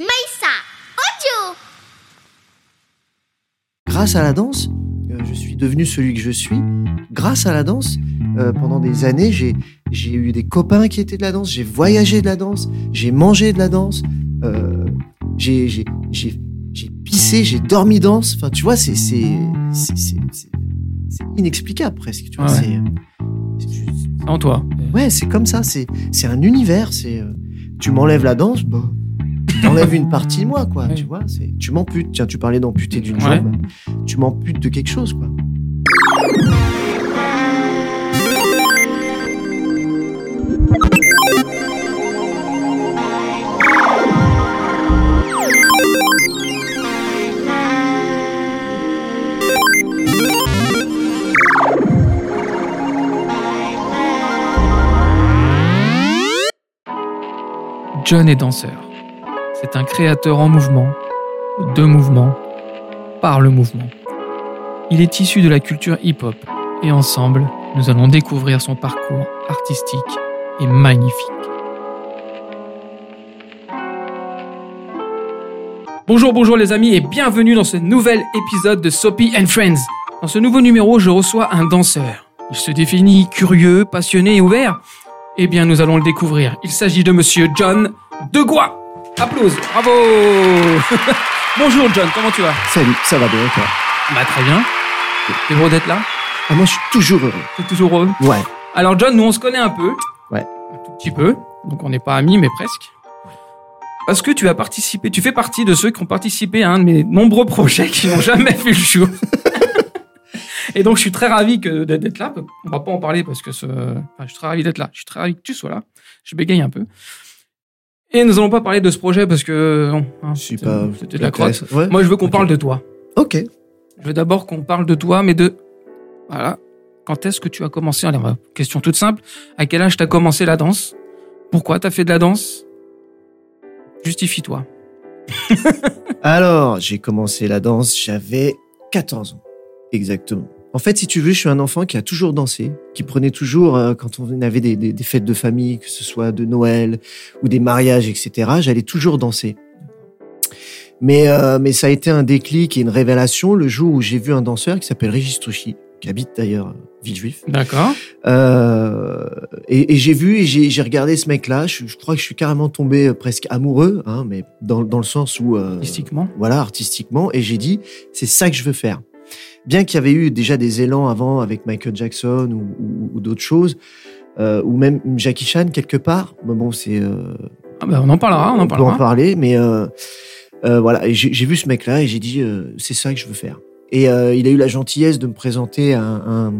Maïssa, audio Grâce à la danse, euh, je suis devenu celui que je suis. Grâce à la danse, euh, pendant des années, j'ai, j'ai eu des copains qui étaient de la danse, j'ai voyagé de la danse, j'ai mangé de la danse, euh, j'ai, j'ai, j'ai, j'ai pissé, j'ai dormi danse. Enfin, tu vois, c'est, c'est, c'est, c'est, c'est- c'est inexplicable presque. Tu vois, Ouais. juste- En toi. ouais, c'est comme ça. C'est, c'est un univers. C'est, euh, tu m'enlèves la danse, bah, t'enlèves une partie de moi, quoi. Ouais. Tu vois, c'est, tu m'amputes. Tiens, tu parlais d'amputer d'une Ouais. jambe. Tu m'amputes de quelque chose, quoi. John est danseur. C'est un créateur en mouvement, de mouvement, par le mouvement. Il est issu de la culture hip-hop et ensemble, nous allons découvrir son parcours artistique et magnifique. Bonjour, bonjour les amis et bienvenue dans ce nouvel épisode de Soapy and Friends. Dans ce nouveau numéro, je reçois un danseur. Il se définit curieux, passionné et ouvert. Eh bien, nous allons le découvrir. Il s'agit de monsieur John Degois. Applause, bravo Bonjour John, comment tu vas? Salut, ça va bien, toi? Bah très bien. T'es heureux d'être là? Ah, Moi, je suis toujours heureux. T'es toujours heureux? Ouais. Alors John, nous on se connaît un peu. Ouais. Un tout petit peu. Donc on n'est pas amis, mais presque. Parce que tu as participé, tu fais partie de ceux qui ont participé à un de mes nombreux projets qui n'ont jamais vu le jour. Et donc je suis très ravi que d'être d'être là. On va pas en parler parce que ce... enfin, je suis très ravi d'être là. Je suis très ravi que tu sois là. Je bégaye un peu. Et nous allons pas parler de ce projet parce que non, hein, Je suis c'était- pas. c'était de la crotte. Ouais. Moi je veux qu'on parle de toi. Ok. Je veux d'abord qu'on parle de toi, mais de. Voilà. Quand est-ce que tu as commencé Alors, euh, question toute simple. À quel âge t'as commencé la danse? Pourquoi t'as fait de la danse? Justifie-toi. Alors, j'ai commencé la danse, j'avais 14 ans. Exactement. En fait, si tu veux, je suis un enfant qui a toujours dansé, qui prenait toujours, euh, quand on avait des, des- des fêtes de famille, que ce soit de Noël ou des mariages, etc., j'allais toujours danser. Mais, euh, mais ça a été un déclic et une révélation le jour où j'ai vu un danseur qui s'appelle Régis Touchy, qui habite d'ailleurs à Villejuif. D'accord. Euh, et et j'ai vu et j'ai j'ai regardé ce mec-là. Je, je crois que je suis carrément tombé euh, presque amoureux, hein, mais dans, dans le sens où euh, Artistiquement. voilà, artistiquement. Et j'ai dit, c'est ça que je veux faire. Bien qu'il y avait eu déjà des élans avant avec Michael Jackson ou, ou- ou d'autres choses, euh, ou même Jackie Chan quelque part. Mais bon, c'est euh, Ah bah, on en parlera, on en peut en parlera. parler, mais euh, voilà. J'ai vu ce mec-là et j'ai dit, c'est ça que je veux faire. Et il a eu la gentillesse de me présenter à un, un-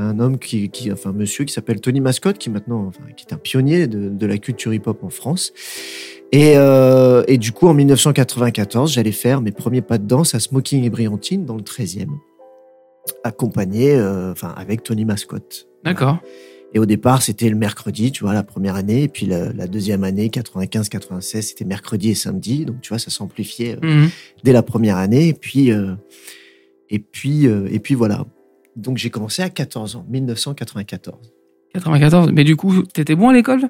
un homme qui, qui, enfin, monsieur qui s'appelle Tony Mascotte, qui maintenant, enfin, qui est un pionnier de, de la culture hip-hop en France. Et, euh, et du coup, en 1994, j'allais faire mes premiers pas de danse à Smoking et Briantine dans le 13e, accompagné, euh, enfin, avec Tony Mascotte. D'accord. Et au départ, c'était le mercredi, tu vois, la première année. Et puis la, la deuxième année, 95-96, c'était mercredi et samedi. Donc, tu vois, ça s'amplifiait euh, Mhm. dès la première année. Et puis, et puis, et puis voilà. Donc, j'ai commencé à 14 ans, 1994. 94. Mais du coup, t'étais bon à l'école?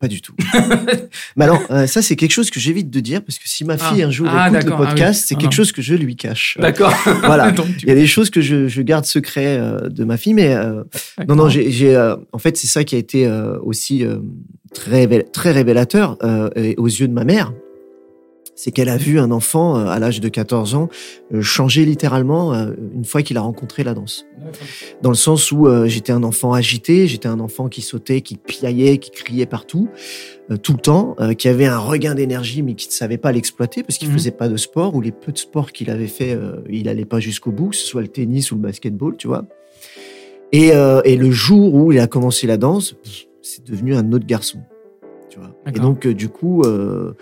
Pas du tout. Mais alors, euh, ça, c'est quelque chose que j'évite de dire parce que si ma fille Ah. un jour Ah, écoute le. Ah oui. podcast, c'est quelque chose que je lui cache. D'accord. Voilà. Donc, tu- Il y a des choses que je, je garde secret euh, de ma fille, mais euh, Non, non, j'ai, j'ai, euh, en fait, c'est ça qui a été euh, aussi euh, très, révél- très révélateur euh, aux yeux de ma mère. C'est qu'elle a vu un enfant euh, à l'âge de 14 ans euh, changer littéralement euh, une fois qu'il a rencontré la danse. Dans le sens où j'étais un enfant agité, j'étais un enfant qui sautait, qui piaillait, qui criait partout, tout le temps, qui avait un regain d'énergie mais qui ne savait pas l'exploiter parce qu'il Mhm. faisait pas de sport ou les peu de sport qu'il avait fait, il allait pas jusqu'au bout, que ce soit le tennis ou le basketball, tu vois. Et, euh, et le jour où il a commencé la danse, c'est devenu un autre garçon. Tu vois. Et donc, euh, du coup, euh,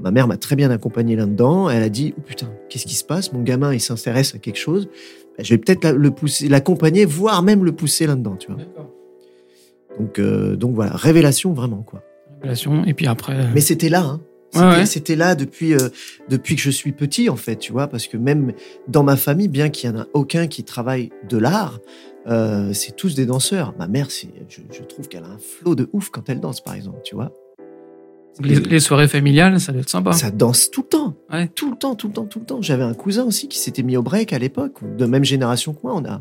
ma mère m'a très bien accompagné là-dedans. Elle a dit Oh putain, qu'est-ce qui se passe? Mon gamin, il s'intéresse à quelque chose. Ben, je vais peut-être le pousser, l'accompagner, voire même le pousser là-dedans. Tu vois. Donc, euh, donc voilà, révélation vraiment. quoi. Révélation. Et puis après. euh, Mais c'était là. Hein. C'était ouais. c'était là depuis, euh, depuis que je suis petit, en fait, tu vois, parce que même dans ma famille, bien qu'il n'y en a aucun qui travaille de l'art, euh, c'est tous des danseurs. Ma mère, c'est, je, je trouve qu'elle a un flot de ouf quand elle danse, par exemple, tu vois. Les, les soirées familiales, ça doit être sympa. Ça danse tout le temps. Ouais. Tout le temps, tout le temps, tout le temps. J'avais un cousin aussi qui s'était mis au break à l'époque, de même génération que moi. On a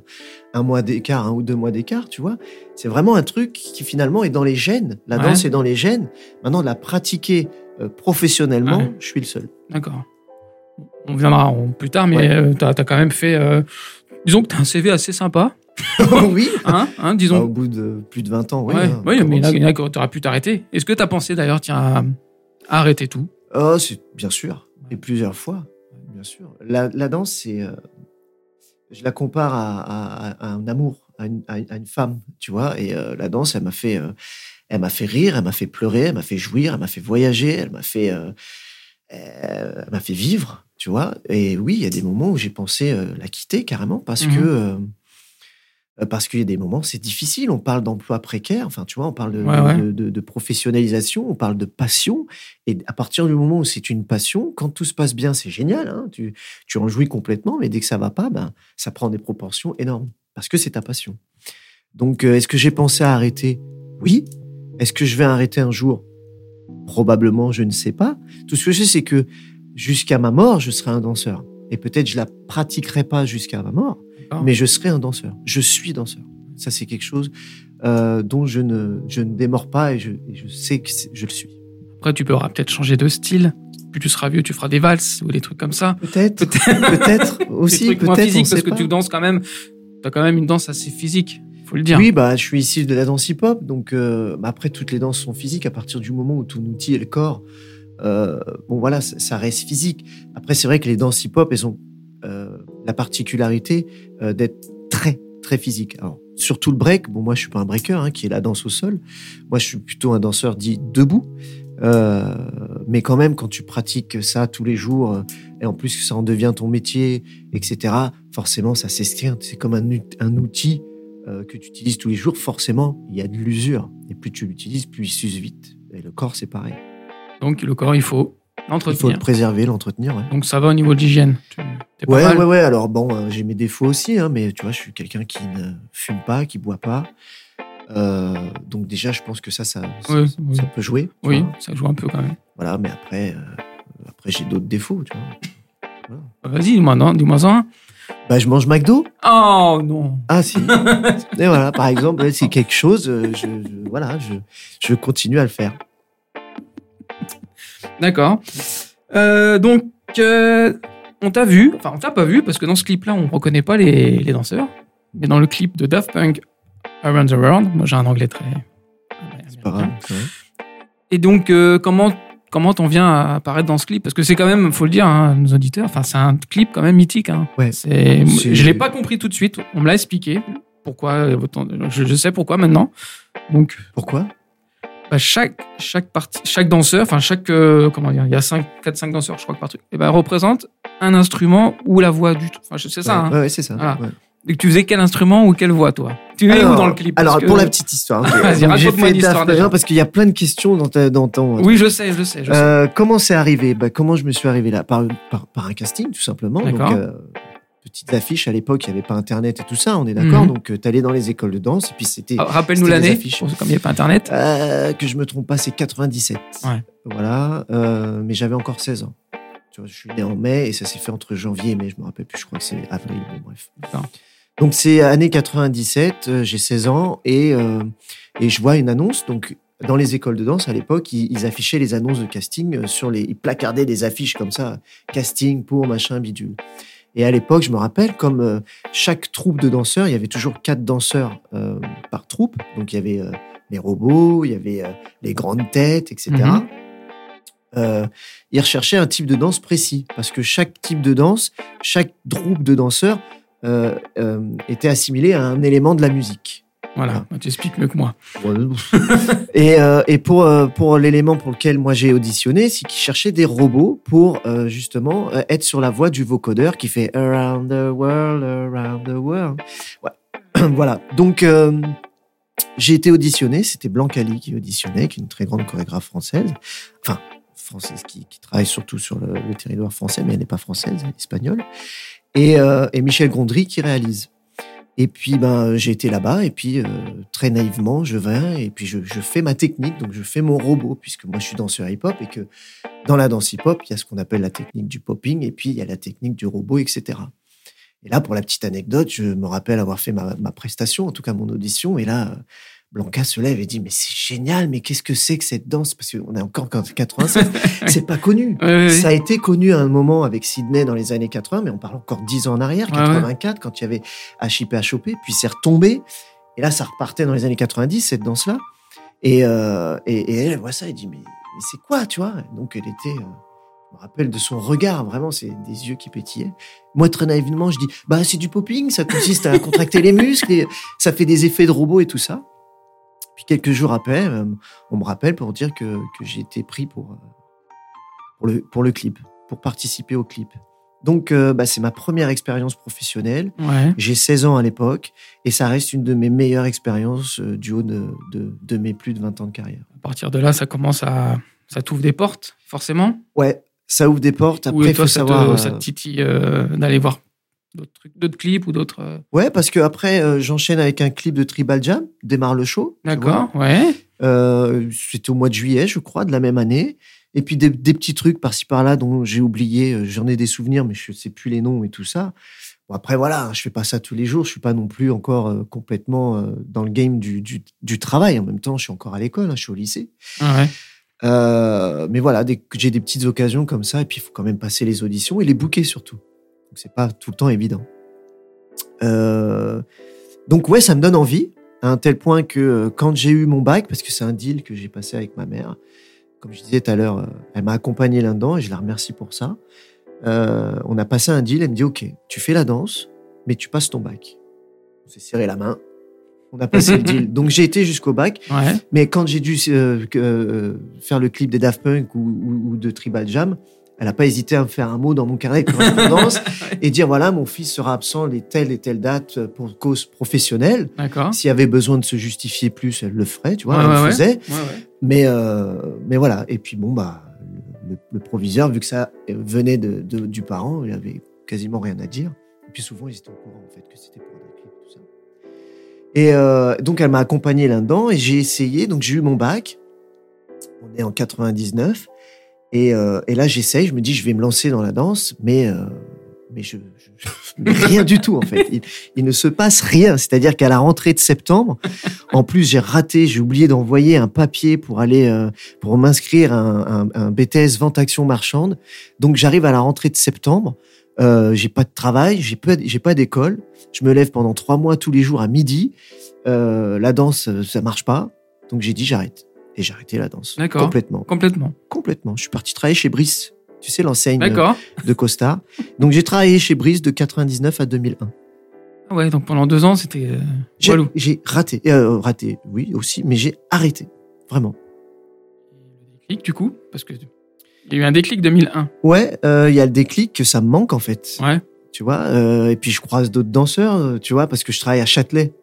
un mois d'écart, un ou deux mois d'écart, tu vois. C'est vraiment un truc qui finalement est dans les gènes. La Ouais. danse est dans les gènes. Maintenant, de la pratiquer euh, professionnellement, Ouais. je suis le seul. D'accord. On viendra en- plus tard, mais euh, t'as as quand même fait. euh, disons que t'as un CV assez sympa. oui. Hein, hein, Bah, disons. au bout de plus de 20 ans, oui. ouais, hein, ouais, mais il y en a- commence. il y en a qui t'aurais pu t'arrêter. Est-ce que t'as pensé d'ailleurs, tiens, à, à arrêter tout? Oh, bien sûr. Et plusieurs fois, bien sûr. La, la danse, c'est. euh, je la compare à, à- à un amour, à une, à femme, tu vois. Et euh, la danse, elle m'a fait, euh, elle m'a fait rire, elle m'a fait pleurer, elle m'a fait jouir, elle m'a fait voyager, elle m'a fait, elle m'a fait vivre, tu vois. Et oui, il y a des moments où j'ai pensé la quitter carrément parce Mhm. que. Euh, parce qu'il y a des moments, c'est difficile. On parle d'emploi précaire, enfin, tu vois, on parle de, Ouais, ouais. de- de- de professionnalisation, on parle de passion. Et à partir du moment où c'est une passion, quand tout se passe bien, c'est génial. hein, tu, tu en jouis complètement, mais dès que ça va pas, ben, ça prend des proportions énormes parce que c'est ta passion. Donc, euh, est-ce que j'ai pensé à arrêter? Oui. Est-ce que je vais arrêter un jour? Probablement, je ne sais pas. Tout ce que je sais, c'est que jusqu'à ma mort, je serai un danseur. Et peut-être je la pratiquerai pas jusqu'à ma mort, D'accord. mais je serai un danseur. Je suis danseur. Ça, c'est quelque chose euh, dont je ne, je ne démords pas et je, et je sais que je le suis. Après, tu pourras peut-être changer de style. Plus tu seras vieux, tu feras des valses ou des trucs comme ça. Peut-être, Peut-être peut-être des aussi, peut-être. sait parce que pas. tu danses quand même. T'as quand même une danse assez physique, faut le dire. Oui, bah, je suis issu de la danse hip-hop, donc euh, bah, après toutes les danses sont physiques à partir du moment où ton outil est le corps. euh, bon voilà, ça, ça reste physique. Après, c'est vrai que les danses hip-hop, elles ont euh, la particularité euh, d'être très très physiques. Alors surtout le break. Bon, moi je suis pas un breaker, hein, qui est la danse au sol. Moi, je suis plutôt un danseur dit debout. Euh, mais quand même, quand tu pratiques ça tous les jours, euh, et en plus que ça en devient ton métier, etc., forcément, ça s'esquinte. C'est comme un, ut- un outil que tu utilises tous les jours. Forcément, il y a de l'usure. Et plus tu l'utilises, plus il s'use vite. Et le corps, c'est pareil. Donc le corps, il faut Il faut le préserver, l'entretenir. Ouais. Donc ça va au niveau de l'hygiène. Ouais, mal. ouais, ouais. Alors bon, euh, j'ai mes défauts aussi, hein, mais tu vois, je suis quelqu'un qui ne fume pas, qui boit pas. Euh, donc déjà, je pense que ça, ça, ça, Oui, oui. ça peut jouer. Oui, vois. ça joue un peu quand même. Voilà, mais après, euh, après j'ai d'autres défauts, tu vois. Vas-y, dis-moi non, dis-moi un. Bah, je mange McDo. Oh non. Ah si. Et voilà, par exemple, c'est quelque chose. Je, je- voilà, je, je continue à le faire. D'accord. Euh, donc, euh, on t'a vu, enfin, on t'a pas vu, parce que dans ce clip-là, on reconnaît pas les, les danseurs. Mais dans le clip de Daft Punk, Around the World, moi j'ai un anglais très. C'est pas grave. Et donc, euh, comment comment t'en viens à apparaître dans ce clip? Parce que c'est quand même, faut le dire, hein, nos auditeurs, enfin, c'est un clip quand même mythique. Hein. Ouais. C'est, je l'ai pas compris tout de suite. On me l'a expliqué. Pourquoi je sais pourquoi maintenant. Donc, Pourquoi? Bah, chaque chaque partie, chaque danseur, enfin chaque euh, comment dire, il y a 5 4 5 danseurs je crois par truc, et ben représente un instrument ou la voix du enfin sais ça ouais, hein. ouais, c'est ça. Voilà. ouais. Et que tu faisais quel instrument ou quelle voix toi? Tu es où dans le clip? Alors, que- pour la petite histoire. j'ai fait histoire déjà. parce qu'il y a plein de questions dans, ta- dans ton. Oui, je sais, je sais, je sais. Euh, comment c'est arrivé? Bah, Comment je me suis arrivé là? Par, par, par un casting, tout simplement. Donc, D'accord. euh, petites affiches à l'époque, il n'y avait pas Internet et tout ça, on est d'accord. Mhm. Donc, tu allais dans les écoles de danse, et puis c'était. Ah, Rappelle-nous l'année, comme il n'y a pas internet. Euh, que je me trompe pas, c'est 97. Ouais. Voilà. euh, mais j'avais encore 16 ans. Tu vois, je suis né en mai et ça s'est fait entre janvier et mai, je me rappelle plus, je crois que c'est avril, bon, bref. D'accord. Donc c'est année 97, euh, j'ai 16 ans et, euh, et je vois une annonce. Donc dans les écoles de danse à l'époque, ils, affichaient les annonces de casting euh, sur les. Ils placardaient des affiches comme ça, casting pour machin bidule. Et à l'époque, je me rappelle, comme euh, chaque troupe de danseurs, il y avait toujours quatre danseurs euh, par troupe. Donc il y avait euh, les robots, il y avait les grandes têtes, etc. Mhm. Ils recherchaient un type de danse précis parce que chaque type de danse, chaque troupe de danseurs était assimilé à un élément de la musique. Voilà, tu expliques mieux que moi. et, euh, et pour, euh, pour l'élément pour lequel moi j'ai auditionné, c'est qu'ils cherchaient des robots pour euh, justement être sur la voix du vocodeur qui fait Around the world, around the world. Ouais. voilà. Donc j'ai été auditionné. C'était Blancali qui auditionnait, qui est une très grande chorégraphe française. Enfin, française qui, qui travaille surtout sur le, le territoire français, mais elle n'est pas française, elle est espagnole. Et, et Michel Gondry qui réalise. Et puis, ben, j'ai été là-bas, et puis, euh, très naïvement, je viens, et puis je, fais ma technique, donc je fais mon robot, puisque moi, je suis danseur hip-hop, et que dans la danse hip-hop, il y a ce qu'on appelle la technique du popping, et puis il y a la technique du robot, etc. Et là, pour la petite anecdote, je me rappelle avoir fait ma, ma prestation, en tout cas mon audition, et là, Blanca se lève et dit mais c'est génial mais qu'est-ce que c'est que cette danse? Parce qu'on est encore en 87 c'est pas connu. Ça a été connu à un moment avec Sydney dans les années 80 mais on parle encore 10 ans en arrière 84 quand il y avait HIP puis c'est retombé. Et là ça repartait dans les années 90 cette danse là et, euh, et, et, elle voit ça et dit mais, mais c'est quoi tu vois? Donc elle était euh, je me rappelle de son regard, vraiment, c'est des yeux qui pétillaient. Moi, très naïvement, je dis, bah, c'est du popping, ça consiste à contracter les muscles, et ça fait des effets de robot et tout ça. Puis quelques jours après, euh, on me rappelle pour dire que, que j'ai été pris pour, euh, pour, le, pour le clip, pour participer au clip. Donc, euh, bah, c'est ma première expérience professionnelle. Ouais. J'ai 16 ans à l'époque et ça reste une de mes meilleures expériences du haut de, de, de, mes plus de 20 ans de carrière. À partir de là, ça commence à. Ça t'ouvre des portes, forcément? Ouais, ça ouvre des portes. Après, il faut ça savoir. Te, ça te titille euh, d'aller voir d'autres trucs, d'autres clips ou d'autres. Euh... Ouais, parce que après, euh, j'enchaîne avec un clip de Tribal Jam, démarre le show. D'accord, ouais. Euh, C'était au mois de juillet, je crois, de la même année. Et puis des, des petits trucs par-ci par-là dont j'ai oublié. euh, J'en ai des souvenirs, mais je sais plus les noms et tout ça. Bon, après, voilà, je fais pas ça tous les jours. Je suis pas non plus encore euh, complètement euh, dans le game du, du, du, travail. En même temps, je suis encore à l'école, hein, je suis au lycée. Ouais. Euh, mais voilà, dès que j'ai des petites occasions comme ça, et puis il faut quand même passer les auditions et les bouquets surtout. Donc c'est pas tout le temps évident. Euh, donc ouais, ça me donne envie à un tel point que euh, quand j'ai eu mon bac, parce que c'est un deal que j'ai passé avec ma mère, comme je disais tout à l'heure, euh, elle m'a accompagné là-dedans et je la remercie pour ça. Euh, on a passé un deal, elle me dit ok, tu fais la danse, mais tu passes ton bac. On s'est serré la main. On a passé le deal. Donc j'ai été jusqu'au bac. Ouais. Mais quand j'ai dû euh, faire le clip des Daft Punk ou, ou, ou de Tribal Jam, elle n'a pas hésité à me faire un mot dans mon carnet de correspondance et dire voilà, mon fils sera absent les telles et telles dates pour cause professionnelle. D'accord. S'il y avait besoin de se justifier plus, elle le ferait, tu vois, Ouais, elle ouais, le faisait. Ouais. Mais, euh, mais voilà. Et puis bon, bah, le, le proviseur, vu que ça venait de, de- du parent, il avait quasiment rien à dire. Et puis souvent, ils étaient au courant, en fait, que c'était pour des clips, tout ça. Et euh, donc, elle m'a accompagné là-dedans et j'ai essayé. Donc, j'ai eu mon bac. On est en 99. Et, euh, et là, j'essaye. Je me dis, je vais me lancer dans la danse, mais, euh, mais je, je- rien du tout, en fait. Il, il ne se passe rien. C'est-à-dire qu'à la rentrée de septembre, en plus, j'ai raté, j'ai oublié d'envoyer un papier pour aller, euh, pour m'inscrire à un, un, un BTS vente action marchande. Donc, j'arrive à la rentrée de septembre. Euh, j'ai pas de travail, j'ai pas, j'ai pas d'école. Je me lève pendant trois mois tous les jours à midi. Euh, la danse, euh, ça marche pas. Donc, j'ai dit, j'arrête. Et j'ai arrêté la danse. D'accord. Complètement. Complètement. Complètement. Je suis parti travailler chez Brice. Tu sais, l'enseigne euh, de Costa. Donc, j'ai travaillé chez Brice de 99 à 2001. Ah ouais, donc pendant deux ans, c'était. euh, J'ai raté. Euh, raté, oui, aussi, mais j'ai arrêté. Vraiment. Le déclic, du coup, parce que il y a eu un déclic 2001. Ouais, euh, il y a le déclic que ça me manque, en fait. Ouais. Tu vois, et puis je croise d'autres danseurs, tu vois, parce que je travaille à Châtelet.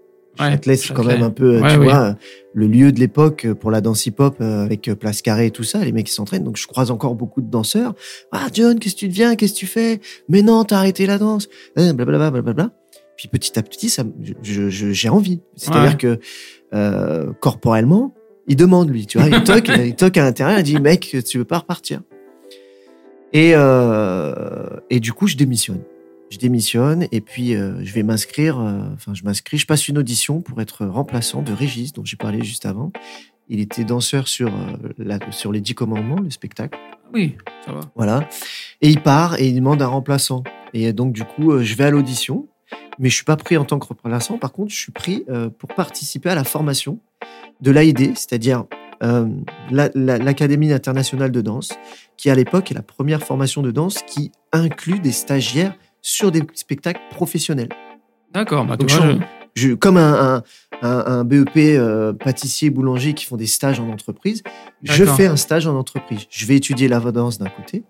Ouais, Châtelet, c'est quand même un peu, Ouais, tu oui. vois, le lieu de l'époque euh, pour la danse hip-hop euh, avec euh, Place Carrée et tout ça, les mecs qui s'entraînent. Donc je croise encore beaucoup de danseurs. Ah, John, qu'est-ce que tu deviens? Qu'est-ce que tu fais? Mais non, t'as arrêté la danse. Blablabla, blablabla. Puis petit à petit, ça, me- je- je- j'ai envie. C'est-à-dire Ouais. que euh, corporellement, il demande lui, tu vois, il toque, il toque à l'intérieur, il dit mec, tu veux pas repartir? Et euh, et du coup, je démissionne. Je démissionne et puis euh, je vais m'inscrire. euh, Enfin, je m'inscris, je passe une audition pour être remplaçant de Régis, dont j'ai parlé juste avant. Il était danseur sur euh, la, sur les Dix Commandements, le spectacle. Oui, ça va. Voilà. Et il part et il demande un remplaçant. Et donc, du coup, je vais à l'audition, mais je suis pas pris en tant que remplaçant. Par contre, je suis pris pour participer à la formation de l'AID, c'est-à-dire euh, la- la- l'Académie internationale de danse, qui à l'époque est la première formation de danse qui inclut des stagiaires sur des spectacles professionnels. D'accord. Bah, vois, je- je- comme un, un, un- un BEP euh, pâtissier boulanger qui font des stages en entreprise, je fais un stage en entreprise. Je vais étudier la danse d'un côté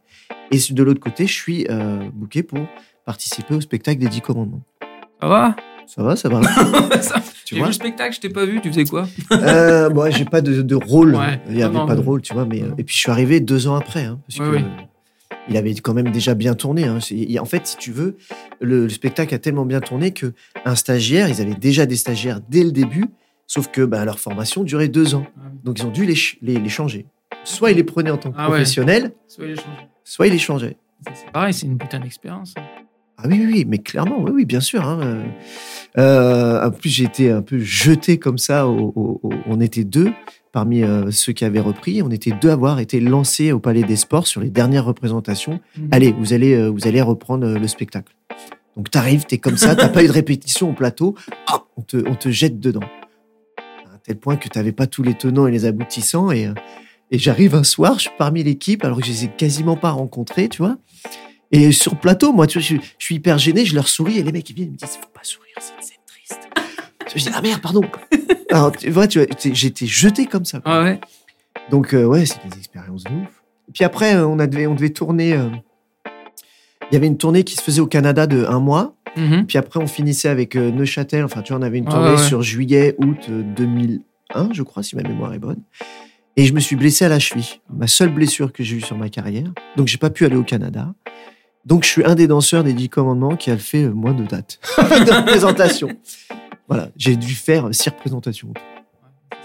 et de l'autre côté, je suis euh, booké pour participer au spectacle des Dix Commandements. ça va? Ça va, ça va. Ça- tu J'ai vu vois le spectacle, je t'ai pas vu, tu faisais quoi? Euh, Bon, j'ai pas de, de rôle. Ouais. Il y avait Non, non, pas de rôle, tu vois. Mais euh, et puis je suis arrivé deux ans après, hein, parce Ouais, que oui. Il avait quand même déjà bien tourné. hein. En fait, si tu veux, le, le spectacle a tellement bien tourné que un stagiaire, ils avaient déjà des stagiaires dès le début, sauf que bah, leur formation durait deux ans. Donc ils ont dû les, les, les changer. Soit ils les prenaient en tant que Ah ouais. professionnels, les soit ils les changeaient. C'est pareil, c'est une putain d'expérience. hein. Ah oui, oui, oui, mais clairement, oui, oui, bien sûr. hein, euh. Euh, en plus, j'ai été un peu jeté comme ça. au- au- au- on était deux parmi euh, ceux qui avaient repris. On était deux à avoir été lancés au Palais des Sports sur les dernières représentations. Mhm. Allez, vous allez, euh, vous allez reprendre euh, le spectacle. Donc t'arrives, t'es comme ça, t'as pas eu de répétition au plateau, hop, on te, on te jette dedans. À tel point que t'avais pas tous les tenants et les aboutissants. Et, et j'arrive un soir, je suis parmi l'équipe, alors que je les ai quasiment pas rencontrés, tu vois. Et sur le plateau, moi, tu vois, je, je suis hyper gêné, je leur souris, et les mecs, ils viennent, ils me disent, faut pas sourire, c'est triste. Je dis, ah merde, pardon. Alors, tu vois, tu j'étais jeté comme ça. Ah ouais. Donc, euh, ouais, c'est des expériences de ouf. Et puis après, euh, on, a devait, on devait tourner. euh, Il y avait une tournée qui se faisait au Canada de un mois. Mhm. Puis après, on finissait avec euh, Neuchâtel. Enfin, tu vois, on avait une Ouais, tournée ouais. sur juillet, août euh, 2001, je crois, si ma mémoire est bonne. Et je me suis blessé à la cheville. Ma seule blessure que j'ai eue sur ma carrière. Donc, j'ai pas pu aller au Canada. Donc, je suis un des danseurs des 10 commandements qui a fait moins de dates de représentation. Voilà, j'ai dû faire six représentations.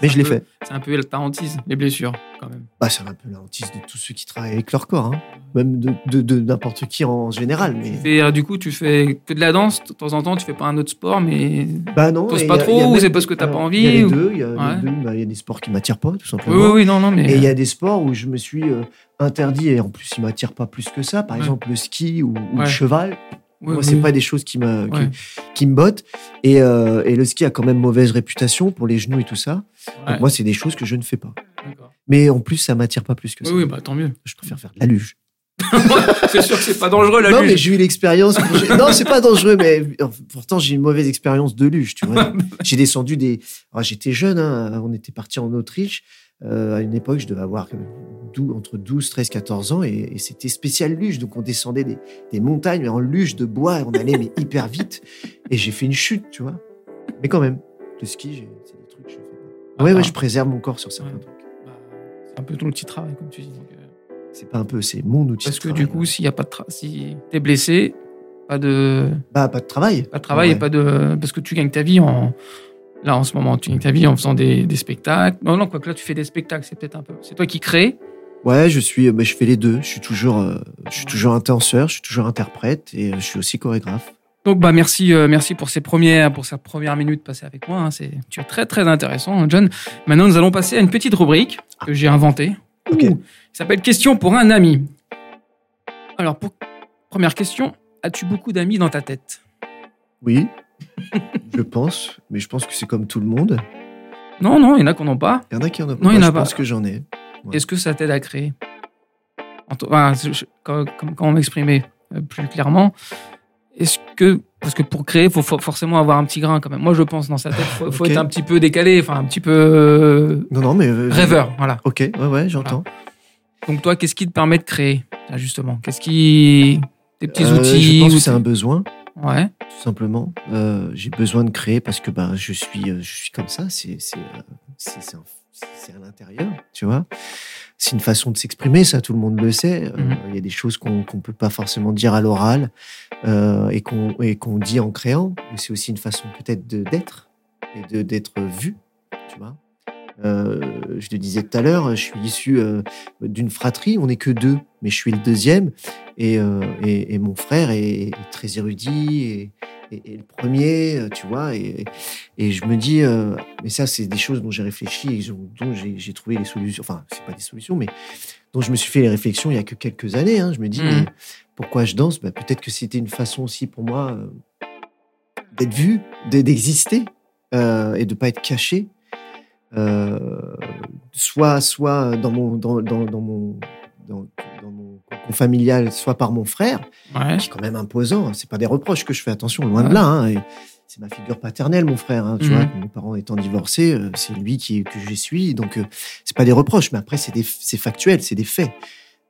Mais je l'ai fait. C'est un peu la tarentise, les blessures, quand même. Bah, c'est un peu la hantise de tous ceux qui travaillent avec leur corps, hein. même de, de, de n'importe qui en général. Mais Et euh, du coup, tu fais que de la danse, de temps en temps, tu fais pas un autre sport, mais. bah non. T'oses pas il y a- trop y a ou c'est parce que t'as pas envie Il y a les ou- deux. Il Ouais. bah, y a des sports qui m'attirent pas, tout Oui, simplement. oui, oui, non, non, mais. Et il y a des sports où je me suis euh, interdit et en plus ils m'attirent pas plus que ça. Par Ouais. exemple le ski ou, ou Ouais. le cheval. Moi c'est oui. pas des choses qui me qui, Ouais. qui me bottent. Et, euh, et le ski a quand même mauvaise réputation pour les genoux et tout ça. Ouais. Donc moi c'est des choses que je ne fais pas. D'accord. Mais en plus ça m'attire pas plus que ça. oui, bah tant mieux. Je préfère faire de la luge. c'est sûr que c'est pas dangereux la non, luge. mais j'ai eu l'expérience. non, c'est pas dangereux, mais pourtant j'ai une mauvaise expérience de luge. Tu vois, j'ai descendu des. Alors, J'étais jeune, hein, on était parti en Autriche. Euh, à une époque, je devais avoir entre 12, 13, 14 ans, et, et c'était spécial luge. Donc on descendait des, des montagnes, mais en luge de bois, et on allait mais hyper vite. Et j'ai fait une chute, tu vois. Mais quand même, le ski, c'est des trucs que je fais pas. Ouais, Ah, ouais, je préserve mon corps sur certains Ouais. trucs. Bah, C'est un peu ton outil de travail, comme tu dis. donc, euh, C'est pas un peu, c'est mon outil. Parce de que travail. du coup, s'il y a pas de si t'es blessé, pas de bah pas de travail. pas de travail Ouais. et pas de parce que tu gagnes ta vie en là en ce moment tu gagnes ta vie en faisant des, des spectacles. Non non quoi que là tu fais des spectacles, c'est peut-être un peu. C'est toi qui crée. Ouais, je suis, bah, je fais les deux. Je suis toujours, euh, je suis toujours un danseur, je suis toujours interprète et euh, je suis aussi chorégraphe. Donc bah merci euh, merci pour ces premières pour cette première minute passée avec moi. hein. C'est tu es très très intéressant, hein, John. Maintenant nous allons passer à une petite rubrique que j'ai inventée. Ok. Ouh, qui s'appelle question pour un ami. Alors pour première question, as-tu beaucoup d'amis dans ta tête? Oui, je pense, mais je pense que c'est comme tout le monde. Non non, il y en a qu'on n'ont pas. Il y en a qui en ont. Non, il y en Moi, a je pas. pense que j'en ai. Ouais. Est-ce que ça t'aide à créer? Enfin, je- quand- comme- Comment m'exprimer euh, plus clairement Est-ce que parce que pour créer, il faut for- forcément avoir un petit grain quand même. Moi, je pense dans sa tête, faut, faut être un petit peu décalé, enfin un petit peu euh, Non, non, mais euh, rêveur, voilà. Ok, ouais, ouais, j'entends. Donc toi, qu'est-ce qui te permet de créer justement? Qu'est-ce qui des petits Euh, outils Je pense que c'est un besoin, Ouais. tout simplement. Euh, J'ai besoin de créer parce que bah, je suis, euh, je suis comme ça. C'est, c'est, euh, c'est, à l'intérieur, tu vois. C'est une façon de s'exprimer, ça, tout le monde le sait. Mhm. Il y a des choses qu'on qu'on peut pas forcément dire à l'oral euh, et qu'on et qu'on dit en créant. Mais c'est aussi une façon peut-être de d'être et de d'être vu, tu vois. Euh, je le disais tout à l'heure, je suis issu euh, d'une fratrie. On n'est que deux, mais je suis le deuxième. Et, euh, et, et mon frère est, est très érudit et, le premier, tu vois. Et, je me dis, mais ça, c'est des choses dont j'ai réfléchi et dont j'ai trouvé les solutions. Enfin, c'est pas des solutions, mais dont je me suis fait les réflexions il y a que quelques années. hein. Je me dis, Mhm. mais pourquoi je danse? Bah, Peut-être que c'était une façon aussi pour moi d'être vu, de- d'exister et de pas être caché. Euh, soit, soit dans mon, dans, dans, dans mon, dans, dans mon cocon familial, soit par mon frère, Ouais. qui est quand même imposant. hein. C'est pas des reproches que je fais, attention, loin Ouais. de là. hein. C'est ma figure paternelle, mon frère. hein. Tu Mhm. vois, mes parents étant divorcés, euh, c'est lui qui, que je suis. Donc, euh, c'est pas des reproches, mais après, c'est des- c'est factuel, c'est des faits.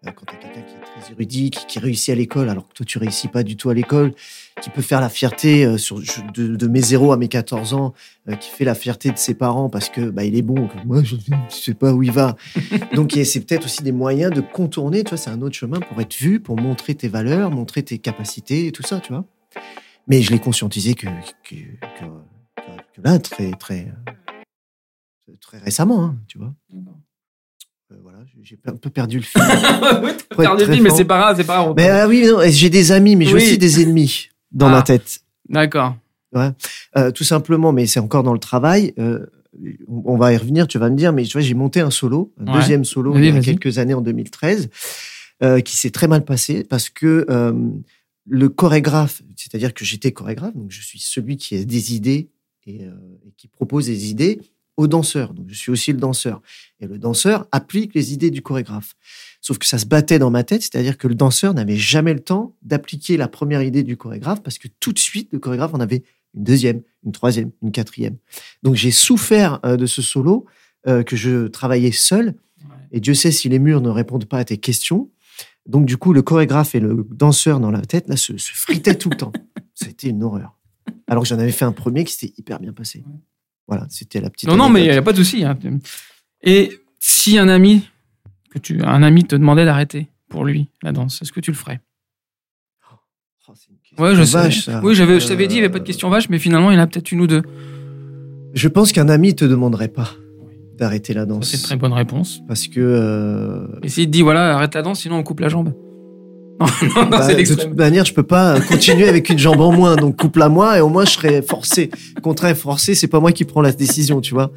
Euh, quand tu as quelqu'un qui est très érudit, qui, qui réussit à l'école, alors que toi, tu réussis pas du tout à l'école, qui peut faire la fierté euh, sur, de, de mes 0 à mes 14 ans, euh, qui fait la fierté de ses parents parce que bah, il est bon, que moi, je ne sais pas où il va. Donc, c'est peut-être aussi des moyens de contourner, tu vois, c'est un autre chemin pour être vu, pour montrer tes valeurs, montrer tes capacités et tout ça, tu vois. Mais je l'ai conscientisé que, que, que, que- là, très, très, très récemment, hein, tu vois. Euh, voilà, j'ai un peu perdu le fil. Être perdu le fil, mais c'est pas grave, c'est pas grave. Mais ah oui, j'ai des amis, mais j'ai Oui. aussi des ennemis dans Ah. ma tête. D'accord. Euh, tout simplement, mais c'est encore dans le travail. euh, on va y revenir, tu vas me dire, mais tu vois, j'ai monté un solo, un Ouais. deuxième solo il y a quelques années en 2013, euh, qui s'est très mal passé parce que euh, le chorégraphe, c'est-à-dire que j'étais chorégraphe, donc je suis celui qui a des idées et, euh, et qui propose des idées aux danseurs. Donc je suis aussi le danseur. Et le danseur applique les idées du chorégraphe. Sauf que ça se battait dans ma tête, c'est-à-dire que le danseur n'avait jamais le temps d'appliquer la première idée du chorégraphe parce que tout de suite, le chorégraphe en avait une deuxième, une troisième, une quatrième. Donc j'ai souffert euh, de ce solo euh, que je travaillais seul. Et Dieu sait si les murs ne répondent pas à tes questions. Donc du coup, le chorégraphe et le danseur dans la tête là se, se fritaient tout le temps. C'était une horreur. Alors que j'en avais fait un premier qui s'était hyper bien passé. Voilà, c'était la petite. Non, non, mais il n'y a pas de souci. hein. Et si un ami, que tu, un ami te demandait d'arrêter pour lui la danse, est-ce que tu le ferais? Oh, c'est une Ouais, je sais. vache, ça. Oui, j'avais, je t'avais dit, il n'y avait pas de Euh, question vache, mais finalement, il y en a peut-être une ou deux. Je pense qu'un ami te demanderait pas d'arrêter la danse. c'est une très bonne réponse. Parce que. euh, Et s'il te dit, voilà, arrête la danse, sinon on coupe la jambe. Non, non, non, bah, c'est de toute manière, je peux pas continuer avec une jambe en moins, donc coupe-la moi et au moins je serai forcé. Contraint et forcé, c'est pas moi qui prends la décision, tu vois.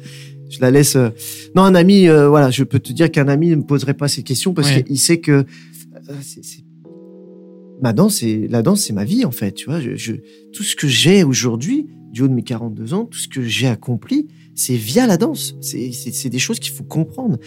Je la laisse. euh, Non, un ami, euh, voilà, je peux te dire qu'un ami ne me poserait pas ces questions parce Ouais. qu'il sait que euh, c'est- c'est- ma danse, c'est la danse, c'est ma vie en fait, tu vois. Je, je- tout ce que j'ai aujourd'hui, du haut de mes 42 ans, tout ce que j'ai accompli, c'est via la danse. C'est c'est- c'est des choses qu'il faut comprendre.